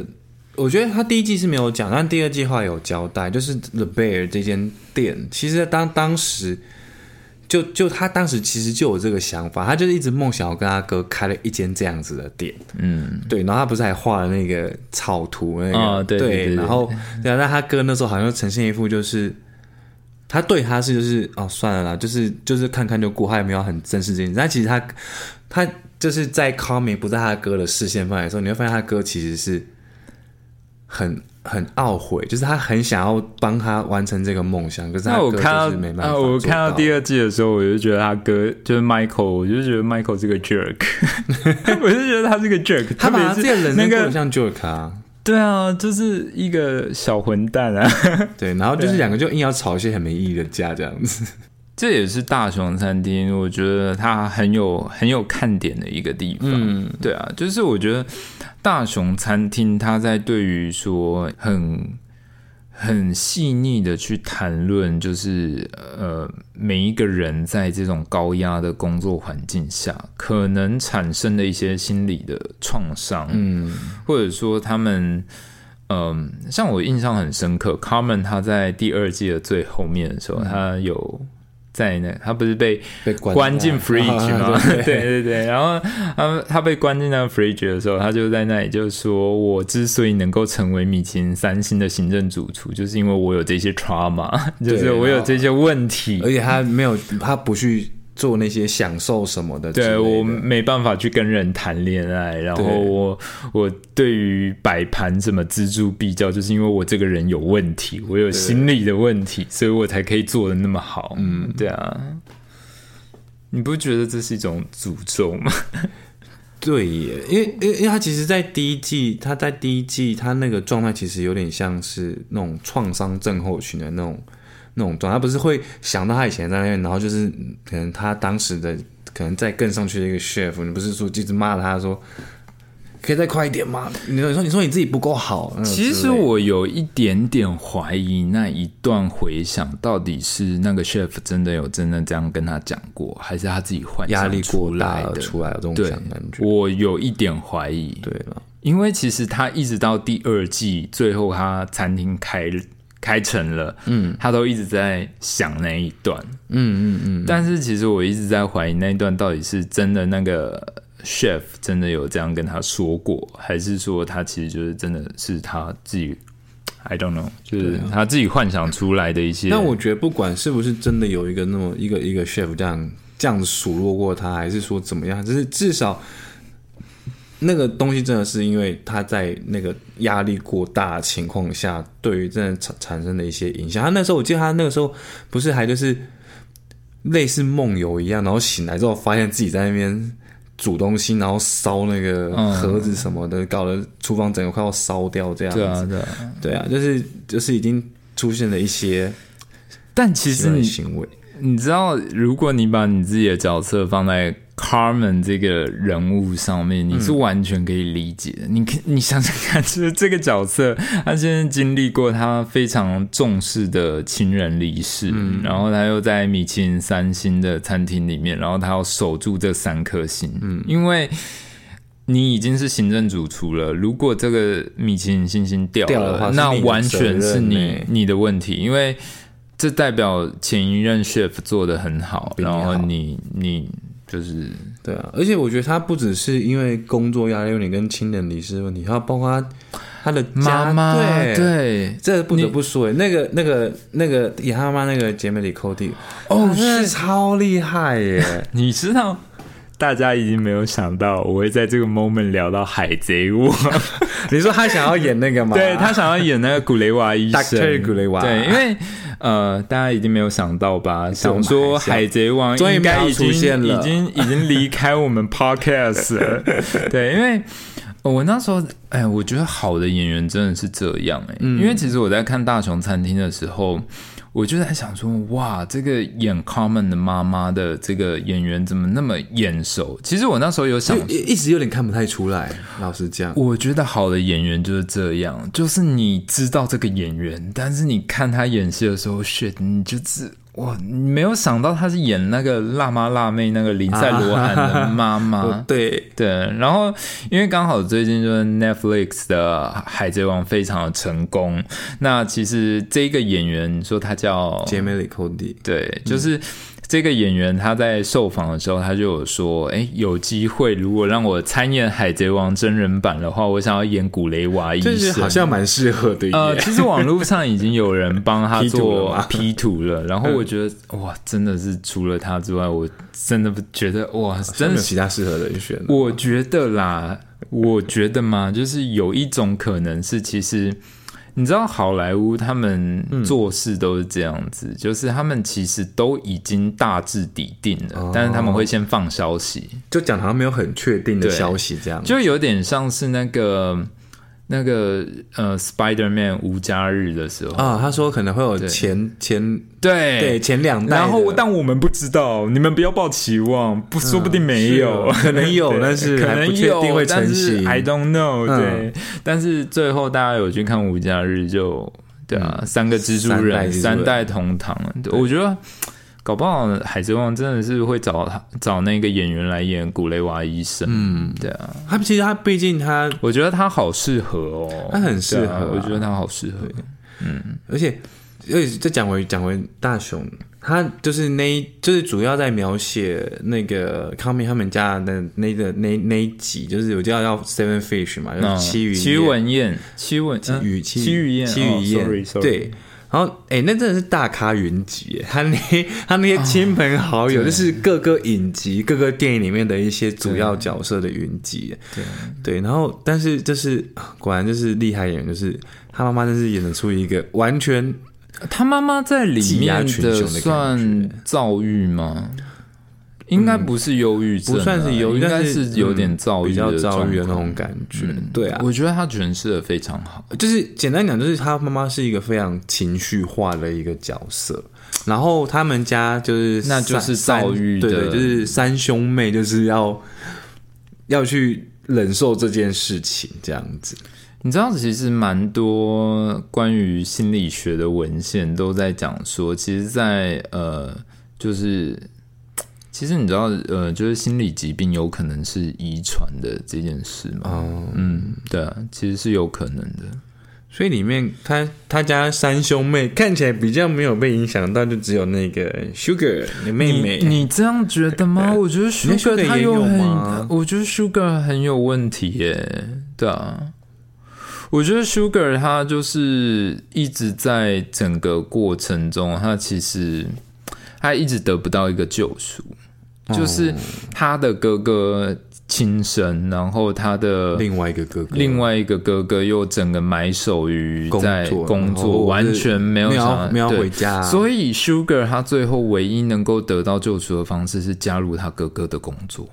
我觉得他第一季是没有讲，但第二季话有交代，就是 The Bear 这间店，其实当当时。就就他当时其实就有这个想法，他就是一直梦想要跟他哥开了一间这样子的店，嗯，对，然后他不是还画了那个草图那个，对，然后 对啊，那他哥那时候好像呈现一副就是他对他是就是哦算了啦，就是就是看看就过，他也没有很正视这件事，但其实他他就是在 m i 不在他哥的视线范围的时候，你会发现他哥其实是很。很懊悔，就是他很想要帮他完成这个梦想，可是他哥就是没办法。我看到第二季的时候，我就觉得他哥就是 Michael，我就觉得 Michael 是个 jerk，我就觉得他是个 jerk，他把这个人那个像 jerk 啊，对啊，就是一个小混蛋啊，对，然后就是两个就硬要吵一些很没意义的架这样子。这也是大雄餐厅，我觉得它很有很有看点的一个地方。嗯，对啊，就是我觉得大雄餐厅它在对于说很很细腻的去谈论，就是呃每一个人在这种高压的工作环境下可能产生的一些心理的创伤，嗯，或者说他们嗯，像我印象很深刻，Carmen 他在第二季的最后面的时候，他有。在那，他不是被被关进 fridge 吗？对 对对，然后他他被关进那个 fridge 的时候，他就在那里就说：“我之所以能够成为米其林三星的行政主厨，就是因为我有这些 trauma，就是我有这些问题，而且他没有，他不去。”做那些享受什么的，对我没办法去跟人谈恋爱，然后我我对于摆盘怎么锱铢必较，就是因为我这个人有问题，我有心理的问题，所以我才可以做的那么好。嗯，对啊，你不觉得这是一种诅咒吗？对耶，因为因为因为他其实，在第一季，他在第一季，他那个状态其实有点像是那种创伤症候群的那种。那种状态不是会想到他以前在那边，然后就是可能他当时的可能再更上去的一个 chef，你不是说一直骂他说可以再快一点吗？你说你说你自己不够好。其实我有一点点怀疑那一段回想到底是那个 chef 真的有真的这样跟他讲过，还是他自己幻压力过大的出来有这种感觉？我有一点怀疑。对了，因为其实他一直到第二季最后，他餐厅开。开成了，嗯，他都一直在想那一段，嗯嗯嗯，但是其实我一直在怀疑那一段到底是真的，那个 chef 真的有这样跟他说过，还是说他其实就是真的是他自己，I don't know，就是他自己幻想出来的一些。但我觉得不管是不是真的有一个那么一个一个 chef 这样这样子数落过他，还是说怎么样，就是至少。那个东西真的是因为他在那个压力过大情况下，对于真的产产生的一些影响。他那时候我记得他那个时候不是还就是类似梦游一样，然后醒来之后发现自己在那边煮东西，然后烧那个盒子什么的，搞得厨房整个快要烧掉这样子。对啊，对啊，对啊，就是就是已经出现了一些，但其实你行为，你知道，如果你把你自己的角色放在。Carmen 这个人物上面，你是完全可以理解的。你可你想想看，就是这个角色，他现在经历过他非常重视的亲人离世，然后他又在米其林三星的餐厅里面，然后他要守住这三颗星。嗯，因为你已经是行政主厨了，如果这个米其林星星掉了，那完全是你你的问题，因为这代表前一任 chef 做的很好，然后你你。就是对啊，而且我觉得他不只是因为工作压力问题跟亲人离世的问题，还有包括他他的妈妈，对对，这不得不说，那个那个那个演他妈那个姐妹里 Cody，哦，是超厉害耶！你知道，大家已经没有想到我会在这个 moment 聊到海贼王。你说他想要演那个吗？对他想要演那个古雷瓦医生，古雷瓦，对，因为。呃，大家已经没有想到吧？想说《海贼王》应该已经已经已经离开我们 Podcast 了。对，因为我那时候，哎，我觉得好的演员真的是这样哎。因为其实我在看《大雄餐厅》的时候。我就在想说，哇，这个演 Carmen 的妈妈的这个演员怎么那么眼熟？其实我那时候有想，一直有点看不太出来。老实讲，我觉得好的演员就是这样，就是你知道这个演员，但是你看他演戏的时候，shit，你就是。哇，你没有想到她是演那个辣妈辣妹那个林赛罗韩的妈妈，对对。然后因为刚好最近就是 Netflix 的《海贼王》非常的成功，那其实这个演员说他叫杰梅里·寇迪，对，就是。这个演员他在受访的时候，他就有说：“哎，有机会如果让我参演《海贼王》真人版的话，我想要演古雷娃医生，好像蛮适合的。”呃，其实网络上已经有人帮他 做 P 图了，然后我觉得哇，真的是除了他之外，我真的觉得哇，真的其他适合的人选。我觉得啦，我觉得嘛，就是有一种可能是其实。你知道好莱坞他们做事都是这样子，就是他们其实都已经大致底定了，但是他们会先放消息，就讲好像没有很确定的消息，这样。就有点像是那个。那个呃，Spider Man 无家日的时候。啊，他说可能会有前前对。对前两代，然后但我们不知道，你们不要抱期望，不说不定没有，可能有，但是可能有，但是 I don't know，对，但是最后大家有去看无家日，就对啊，三个蜘蛛人三代同堂，我觉得。搞不好《海贼王》真的是会找他找那个演员来演古雷娃医生。嗯，对啊，他其实他毕竟他，我觉得他好适合哦，他很适合，我觉得他好适合。嗯，而且，而且再讲回讲回大雄，他就是那，就是主要在描写那个康明他们家的那个那那一集，就是有叫叫 Seven Fish 嘛，就是七鱼七文宴七文鱼七鱼宴七鱼宴，对。然后，哎，那真的是大咖云集，他那 他那些亲朋好友，就是各个影集、各个电影里面的一些主要角色的云集。对对，然后，但是就是果然就是厉害演员，就是他妈妈，真是演得出一个完全，他妈妈在里面的算躁郁吗？应该不是忧郁症，不算是忧郁，应该是有点躁郁，比较躁郁的那种感觉。对啊，我觉得他诠释的非常好。就是简单讲，就是他妈妈是一个非常情绪化的一个角色，然后他们家就是那就是躁郁的，就是三兄妹就是要要去忍受这件事情，这样子。你知道，其实蛮多关于心理学的文献都在讲说，其实，在呃，就是。其实你知道，呃，就是心理疾病有可能是遗传的这件事吗？哦，嗯，对啊，其实是有可能的。所以里面他他家三兄妹看起来比较没有被影响到，就只有那个 Sugar 你妹妹。你这样觉得吗？我觉得 Sugar 他有很，我觉得 Sugar 很有问题耶。对啊，我觉得 Sugar 他就是一直在整个过程中，他其实他一直得不到一个救赎。就是他的哥哥轻生，然后他的另外一个哥哥，另外一个哥哥又整个埋首于在工作，完全没有想没有回家。所以 Sugar 他最后唯一能够得到救赎的方式是加入他哥哥的工作。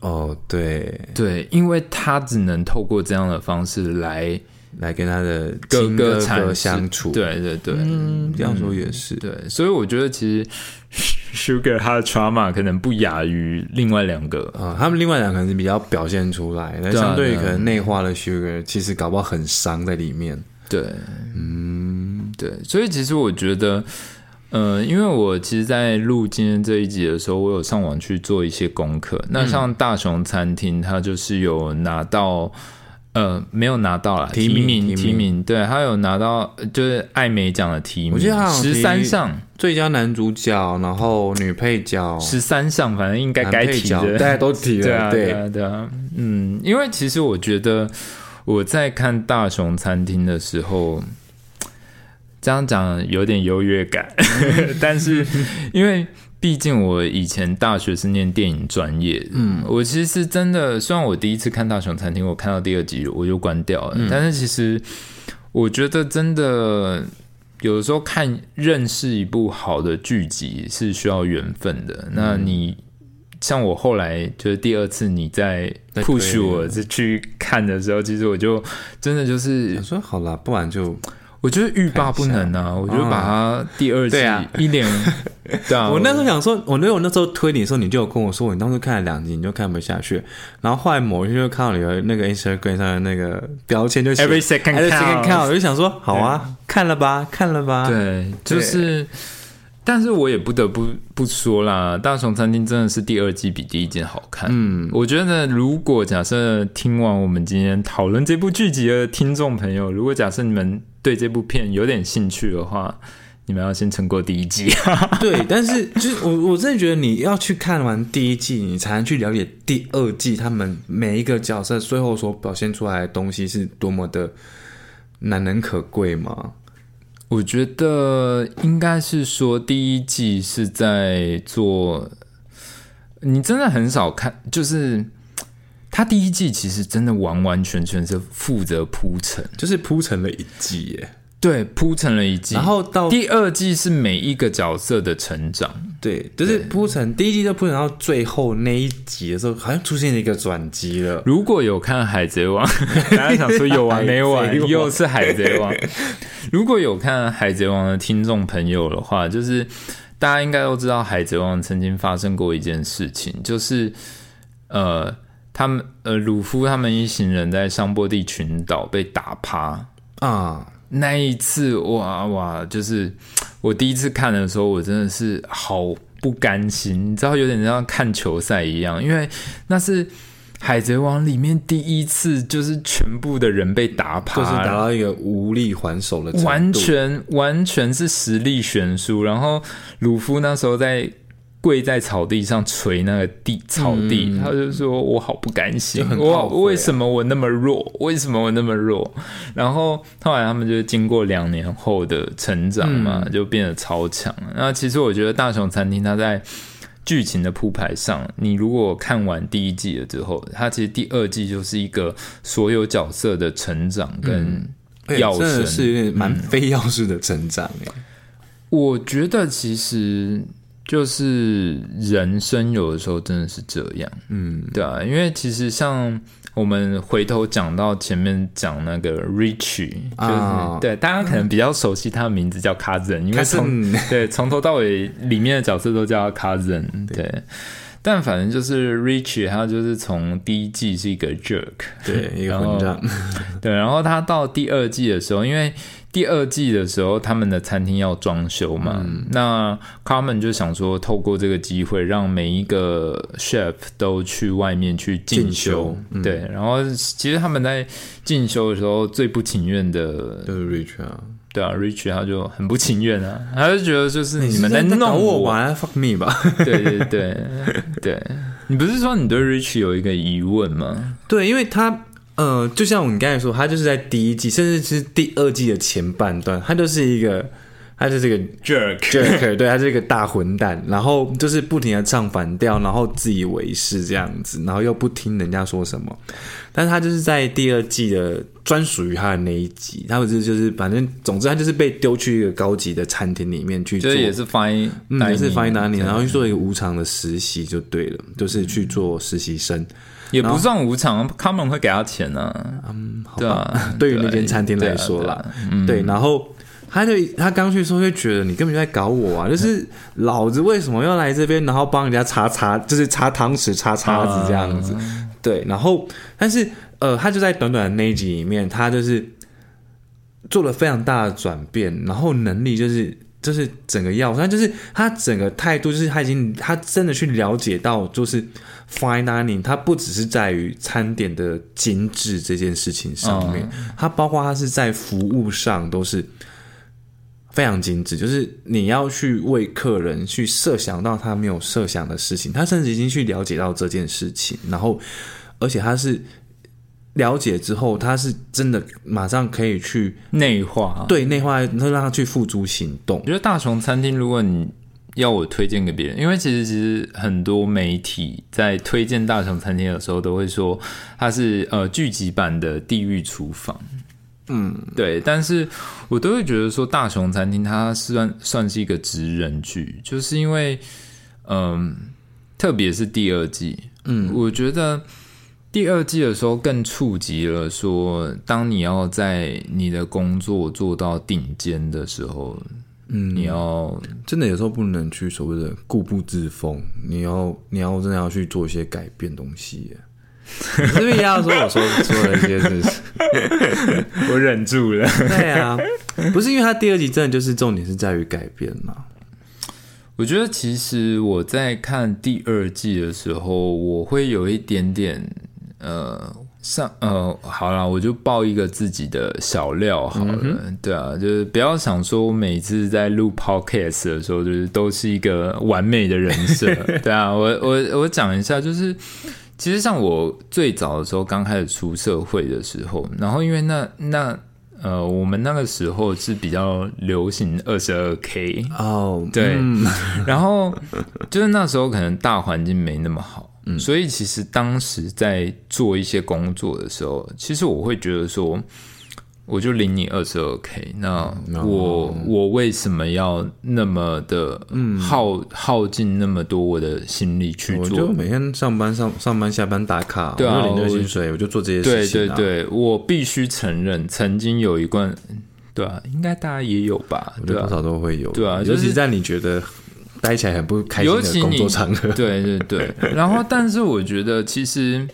哦，对对，因为他只能透过这样的方式来来跟他的哥哥相处。对对对，嗯，这样说也是对。所以我觉得其实。Sugar 他的 trauma 可能不亚于另外两个啊，他们另外两个可能是比较表现出来，那相对于可能内化的 Sugar，其实搞不好很伤在里面。对，嗯，对，所以其实我觉得，呃，因为我其实，在录今天这一集的时候，我有上网去做一些功课。那像大熊餐厅，它就是有拿到。呃，没有拿到了提名，提名，对他有拿到，就是艾美奖的提名，我记得十三项，最佳男主角，然后女配角，十三项，反正应该该提的，大家都提了，对啊，对。啊，对啊，嗯，因为其实我觉得我在看大熊餐厅的时候，这样讲有点优越感，但是因为。毕竟我以前大学是念电影专业，嗯，我其实真的，虽然我第一次看《大熊餐厅》，我看到第二集我就关掉了，但是其实我觉得真的有的时候看认识一部好的剧集是需要缘分的。那你像我后来就是第二次你在 push 我去看的时候，其实我就真的就是说好了，不然就。我就是欲罢不能啊！我就把它第二季一脸，对啊。我那时候想说，我那我那时候推你的时候，你就有跟我说，你当时看了两集你就看不下去。然后后来某一天就看到你的那个 Instagram 上的那个标签，就 Every second count，我就想说，好啊，看了吧，看了吧。对，就是。但是我也不得不不说啦，《大熊餐厅》真的是第二季比第一季好看。嗯，我觉得如果假设听完我们今天讨论这部剧集的听众朋友，如果假设你们对这部片有点兴趣的话，你们要先撑过第一季。对，但是就是我我真的觉得你要去看完第一季，你才能去了解第二季他们每一个角色最后所表现出来的东西是多么的难能可贵吗？我觉得应该是说，第一季是在做，你真的很少看，就是他第一季其实真的完完全全是负责铺陈，就是铺陈了一季耶。对，铺成了一季，然后到第二季是每一个角色的成长。对，就是铺成第一季就铺成到最后那一集的时候，好像出现了一个转机了。如果有看《海贼王》，大家想说有完没完？又是《海贼王》。如果有看《海贼王》的听众朋友的话，就是大家应该都知道，《海贼王》曾经发生过一件事情，就是呃，他们呃，鲁夫他们一行人在桑波地群岛被打趴啊。那一次，哇哇，就是我第一次看的时候，我真的是好不甘心，你知道，有点像看球赛一样，因为那是《海贼王》里面第一次，就是全部的人被打趴，就是达到一个无力还手的，完全完全是实力悬殊。然后鲁夫那时候在。跪在草地上捶那个地草地，他就说：“我好不甘心，我为什么我那么弱？为什么我那么弱？”然后后来他们就经过两年后的成长嘛，就变得超强。那其实我觉得《大雄餐厅》它在剧情的铺排上，你如果看完第一季了之后，它其实第二季就是一个所有角色的成长跟要生是蛮非要式的成长诶。我觉得其实。就是人生有的时候真的是这样，嗯，对啊，因为其实像我们回头讲到前面讲那个 Rich，就是对大家可能比较熟悉他的名字叫 Cousin，因为从 对从头到尾里面的角色都叫 Cousin，对，但反正就是 Rich，他就是从第一季是一个 jerk，对，一个混账，对，然后他到第二季的时候，因为。第二季的时候，他们的餐厅要装修嘛，那 Carmen 就想说，透过这个机会，让每一个 chef 都去外面去进修。对，然后其实他们在进修的时候，最不情愿的就是 Rich 啊，对啊，Rich 他就很不情愿啊，他就觉得就是你们在弄我玩，fuck me 吧。对对对对，你不是说你对 Rich 有一个疑问吗？对，因为他。呃，就像我们刚才说，他就是在第一季，甚至是第二季的前半段，他就是一个他是这个 jerk jerk，对，他是一个大混蛋，然后就是不停的唱反调，然后自以为是这样子，然后又不听人家说什么。但是他就是在第二季的专属于他的那一集，他不是就是反正总之他就是被丢去一个高级的餐厅里面去做，也是 fine，也是 fine dining，然后去做一个无偿的实习就对了，就是去做实习生，也不算无偿，他们会给他钱呢。嗯，对啊，对于那间餐厅来说啦，对，然后。他就他刚去的时候就觉得你根本就在搞我啊！就是老子为什么要来这边，然后帮人家擦擦，就是擦汤匙、擦叉子这样子。对，然后但是呃，他就在短短的那一集里面，他就是做了非常大的转变，然后能力就是就是整个要，他就是他整个态度，就是他已经他真的去了解到，就是 fine dining，他不只是在于餐点的精致这件事情上面，他包括他是在服务上都是。非常精致，就是你要去为客人去设想到他没有设想的事情，他甚至已经去了解到这件事情，然后而且他是了解之后，他是真的马上可以去内化，对内化，然后让他去付诸行动。我觉得大熊餐厅，如果你要我推荐给别人，因为其实其实很多媒体在推荐大熊餐厅的时候，都会说它是呃剧集版的地狱厨房。嗯，对，但是我都会觉得说大熊餐厅它算算是一个职人剧，就是因为，嗯，特别是第二季，嗯，我觉得第二季的时候更触及了说，当你要在你的工作做到顶尖的时候，嗯，你要真的有时候不能去所谓的固步自封，你要你要真的要去做一些改变东西。是不是要说我说说了一些事情？我忍住了。对啊，不是因为他第二集真的就是重点是在于改变嘛？我觉得其实我在看第二季的时候，我会有一点点呃上呃，好了，我就报一个自己的小料好了。对啊，就是不要想说我每次在录 podcast 的时候，就是都是一个完美的人设。对啊，我我我讲一下，就是。其实像我最早的时候，刚开始出社会的时候，然后因为那那呃，我们那个时候是比较流行二十二 K 哦，对，然后 就是那时候可能大环境没那么好，所以其实当时在做一些工作的时候，其实我会觉得说。我就领你二十二 k，那我我为什么要那么的耗耗尽那么多我的心力去做？我就每天上班上上班下班打卡，对啊，领这薪水，我就做这些事情。对对对，我必须承认，曾经有一段，对啊，应该大家也有吧？我觉得多少都会有，对啊，尤其在你觉得待起来很不开心的工作场合，对对对。然后，但是我觉得其实。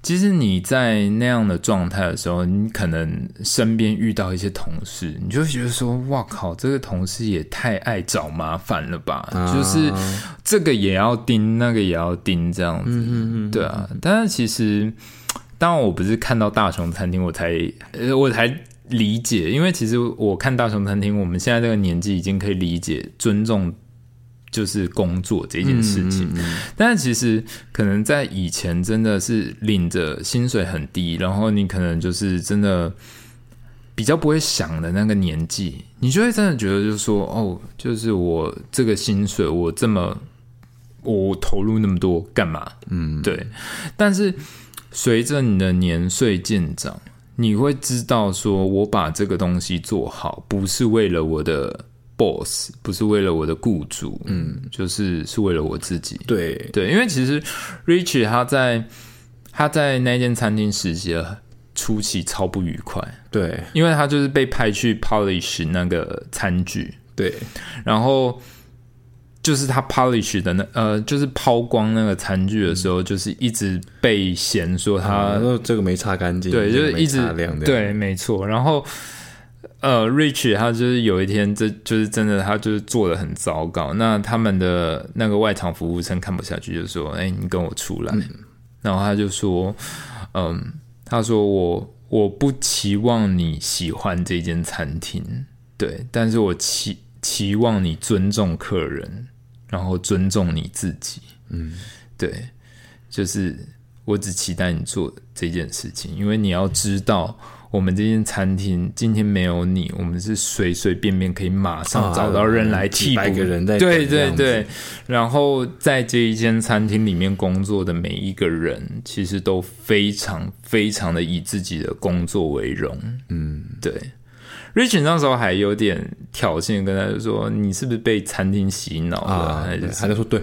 其实你在那样的状态的时候，你可能身边遇到一些同事，你就会觉得说：“哇靠，这个同事也太爱找麻烦了吧！”就是这个也要盯，那个也要盯，这样子。对啊，但是其实，当然我不是看到大熊餐厅我才呃我才理解，因为其实我看大熊餐厅，我们现在这个年纪已经可以理解尊重。就是工作这件事情，但是其实可能在以前真的是领着薪水很低，然后你可能就是真的比较不会想的那个年纪，你就会真的觉得就是说，哦，就是我这个薪水我这么我投入那么多干嘛？嗯，对。但是随着你的年岁渐长，你会知道说，我把这个东西做好，不是为了我的。Boss 不是为了我的雇主，嗯，就是是为了我自己。对。对，因为其实 Rich 他在他在那间餐厅实习初期超不愉快，对，因为他就是被派去 polish 那个餐具，对，然后就是他 polish 的那呃，就是抛光那个餐具的时候，就是一直被嫌说他这个没擦干净，对，就是一直对，没错，然后。呃，Rich 他就是有一天，这就是真的，他就是做的很糟糕。那他们的那个外场服务生看不下去，就说：“哎，你跟我出来。”然后他就说：“嗯，他说我我不期望你喜欢这间餐厅，对，但是我期期望你尊重客人，然后尊重你自己。嗯，对，就是我只期待你做这件事情，因为你要知道。”我们这间餐厅今天没有你，我们是随随便便可以马上找到人来替补。个人在对对对，然后在这一间餐厅里面工作的每一个人，其实都非常非常的以自己的工作为荣。嗯，对。Rich 那时候还有点挑衅，跟他说：“你是不是被餐厅洗脑了？”他就说：“对，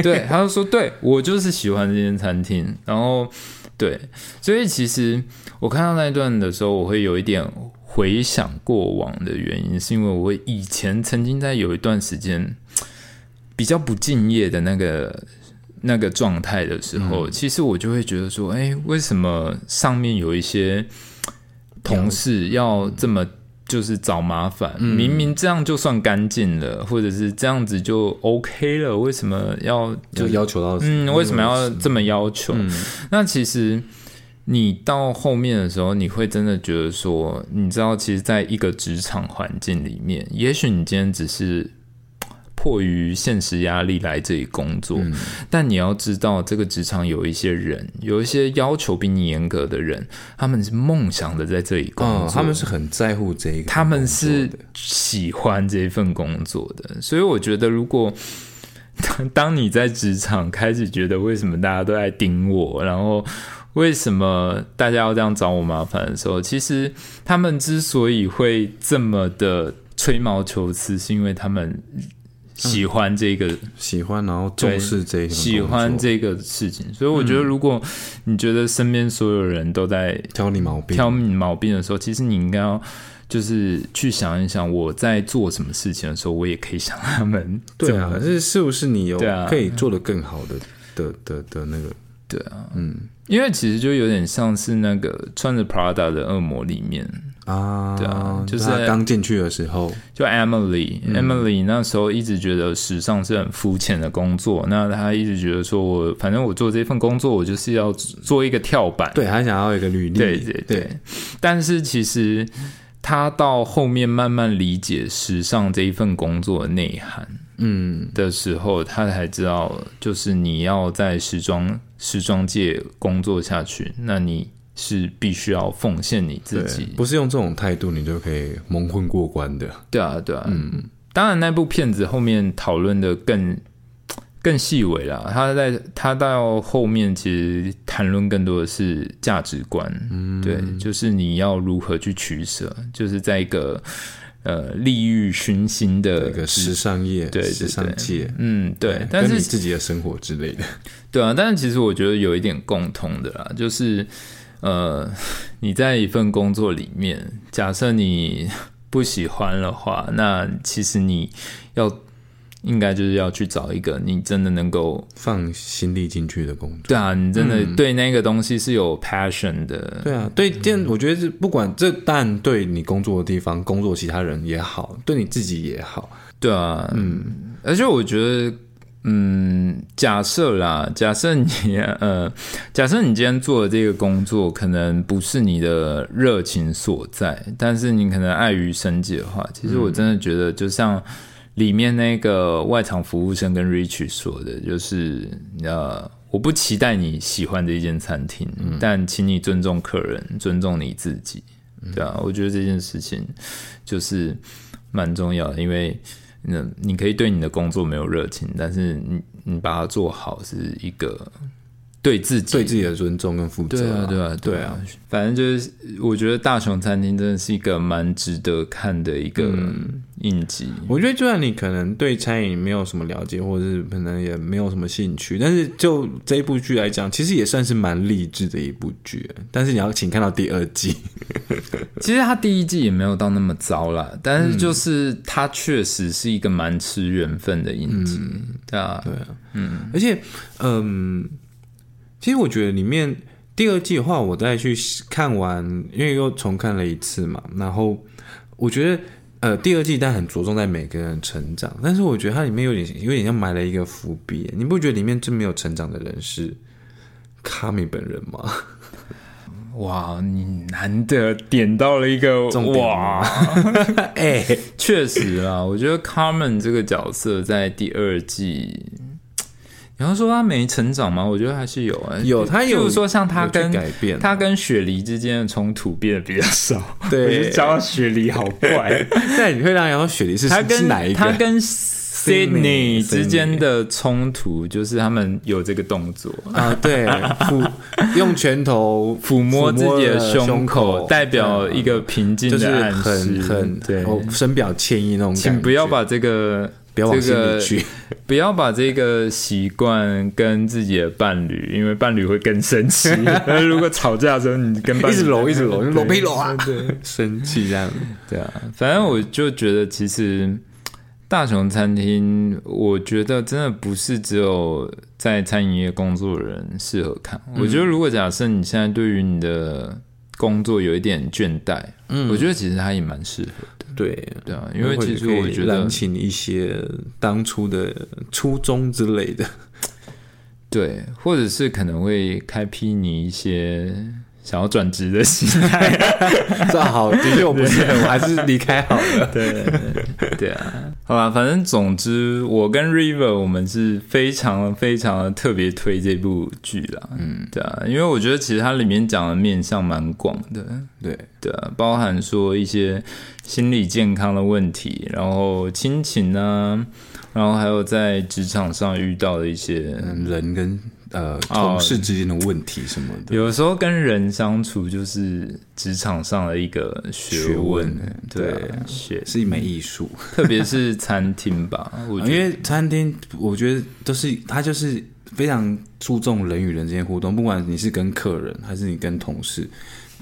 对。”他就说：“对我就是喜欢这间餐厅。”然后。对，所以其实我看到那一段的时候，我会有一点回想过往的原因，是因为我以前曾经在有一段时间比较不敬业的那个那个状态的时候，其实我就会觉得说，哎，为什么上面有一些同事要这么？就是找麻烦，明明这样就算干净了，或者是这样子就 OK 了，为什么要就要求到？嗯，为什么要这么要求？那其实你到后面的时候，你会真的觉得说，你知道，其实在一个职场环境里面，也许你今天只是。迫于现实压力来这里工作，但你要知道，这个职场有一些人，有一些要求比你严格的人，他们是梦想的在这里工作，他们是很在乎这个，他们是喜欢这份工作的。所以我觉得，如果 当你在职场开始觉得为什么大家都在盯我，然后为什么大家要这样找我麻烦的时候，其实他们之所以会这么的吹毛求疵，是因为他们。喜欢这个，喜欢，然后重视这个，喜欢这个事情。所以我觉得，如果你觉得身边所有人都在挑你毛病、挑你毛病的时候，其实你应该要就是去想一想，我在做什么事情的时候，我也可以想他们。对啊，这是不是你有可以做的更好的的的的那个？对啊，嗯，因为其实就有点像是那个穿着 Prada 的恶魔里面。啊，对啊，就是刚进去的时候，就 Emily，Emily 那时候一直觉得时尚是很肤浅的工作，那她一直觉得说我反正我做这份工作，我就是要做一个跳板，对他想要一个履历，对对对。但是其实他到后面慢慢理解时尚这一份工作的内涵，嗯。的时候，他才知道，就是你要在时装时装界工作下去，那你。是必须要奉献你自己，不是用这种态度你就可以蒙混过关的。对啊，对啊，嗯，当然那部片子后面讨论的更更细微了。他在他到后面其实谈论更多的是价值观，嗯，对，就是你要如何去取舍，就是在一个呃利欲熏心的一个时尚业，对时尚界，嗯，对，但是自己的生活之类的，对啊，但是其实我觉得有一点共通的啦，就是。呃，你在一份工作里面，假设你不喜欢的话，那其实你要应该就是要去找一个你真的能够放心力进去的工作。对啊，你真的对那个东西是有 passion 的。对啊，对，电我觉得是不管这，但对你工作的地方、工作其他人也好，对你自己也好。对啊，嗯，而且我觉得。嗯，假设啦，假设你呃，假设你今天做的这个工作可能不是你的热情所在，但是你可能碍于生计的话，其实我真的觉得，就像里面那个外场服务生跟 Rich 说的，就是呃，我不期待你喜欢这间餐厅，但请你尊重客人，尊重你自己，对啊，我觉得这件事情就是蛮重要的，因为。那你可以对你的工作没有热情，但是你你把它做好是一个对自己对自己的尊重跟负责。对啊，对啊，对啊。反正就是，我觉得大雄餐厅真的是一个蛮值得看的一个印记。我觉得，就算你可能对餐饮没有什么了解，或者是可能也没有什么兴趣，但是就这一部剧来讲，其实也算是蛮励志的一部剧。但是你要请看到第二季。其实他第一季也没有到那么糟啦，但是就是他确实是一个蛮吃缘分的印记，对啊，对啊，嗯，而且，嗯，其实我觉得里面第二季的话，我再去看完，因为又重看了一次嘛，然后我觉得，呃，第二季但很着重在每个人成长，但是我觉得它里面有点有点像埋了一个伏笔，你不觉得里面真没有成长的人是卡米本人吗？哇，你难得点到了一个哇！哎，确实啊，我觉得 Carmen 这个角色在第二季，然后说他没成长吗？我觉得还是有啊，有他有说像他跟改变，他跟雪梨之间的冲突变得比较少。对，叫雪梨好怪。但你会让人说雪梨是他跟哪一个？他跟 Sydney 之间的冲突就是他们有这个动作啊，对，抚 用拳头抚摸自己的胸口，代表一个平静的暗示，很对，深表歉意那种。请不要把这个。不要往心里去，不要把这个习惯跟自己的伴侣，因为伴侣会更生气。如果吵架的时候，你跟伴侣一直搂，一直搂，搂被搂啊，对，生气这样。对啊，反正我就觉得，其实大雄餐厅，我觉得真的不是只有在餐饮业工作的人适合看。我觉得，如果假设你现在对于你的工作有一点倦怠，嗯，我觉得其实它也蛮适合的。对对啊，因为其实我觉得，燃起一些当初的初衷之类的，对，或者是可能会开辟你一些。想要转职的心态，这好，的确我不是，我还是离开好了。对对啊，好吧，反正总之，我跟 River 我们是非常非常的特别推这部剧啦。嗯，对啊，因为我觉得其实它里面讲的面向蛮广的，对对啊，包含说一些心理健康的问题，然后亲情啊，然后还有在职场上遇到的一些人跟。呃，同事之间的问题什么的，有时候跟人相处就是职场上的一个学问，对，学是一门艺术，特别是餐厅吧，我因为餐厅我觉得都是它就是非常注重人与人之间互动，不管你是跟客人还是你跟同事。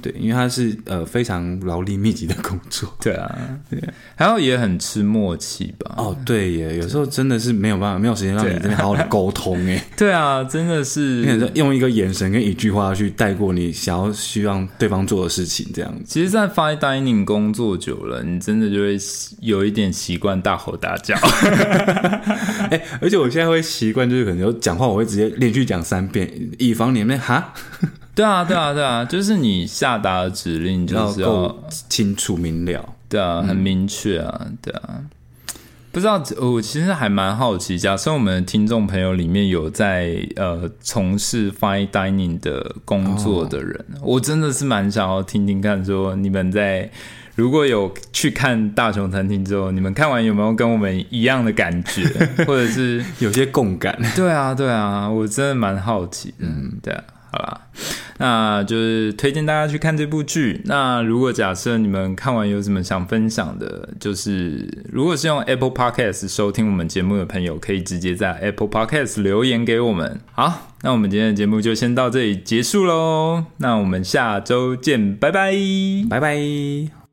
对，因为它是呃非常劳力密集的工作。对啊，对，还有也很吃默契吧。哦，对耶，有时候真的是没有办法，没有时间让你真的好好的沟通哎。对啊，真的是用一个眼神跟一句话去带过你想要希望对方做的事情，这样子。其实，在 fine dining 工作久了，你真的就会有一点习惯大吼大叫。哎，而且我现在会习惯，就是可能有讲话，我会直接连续讲三遍，以防你们哈。对啊，对啊，对啊，就是你下达的指令就是要清楚明了，对啊，很明确啊，对啊。不知道我其实还蛮好奇，假设我们的听众朋友里面有在呃从事 fine dining 的工作的人，我真的是蛮想要听听看，说你们在如果有去看大雄餐厅之后，你们看完有没有跟我们一样的感觉，或者是有些共感？对啊，对啊，我真的蛮好奇，嗯，对啊。好啦，那就是推荐大家去看这部剧。那如果假设你们看完有什么想分享的，就是如果是用 Apple Podcast 收听我们节目的朋友，可以直接在 Apple Podcast 留言给我们。好，那我们今天的节目就先到这里结束喽。那我们下周见，拜拜，拜拜。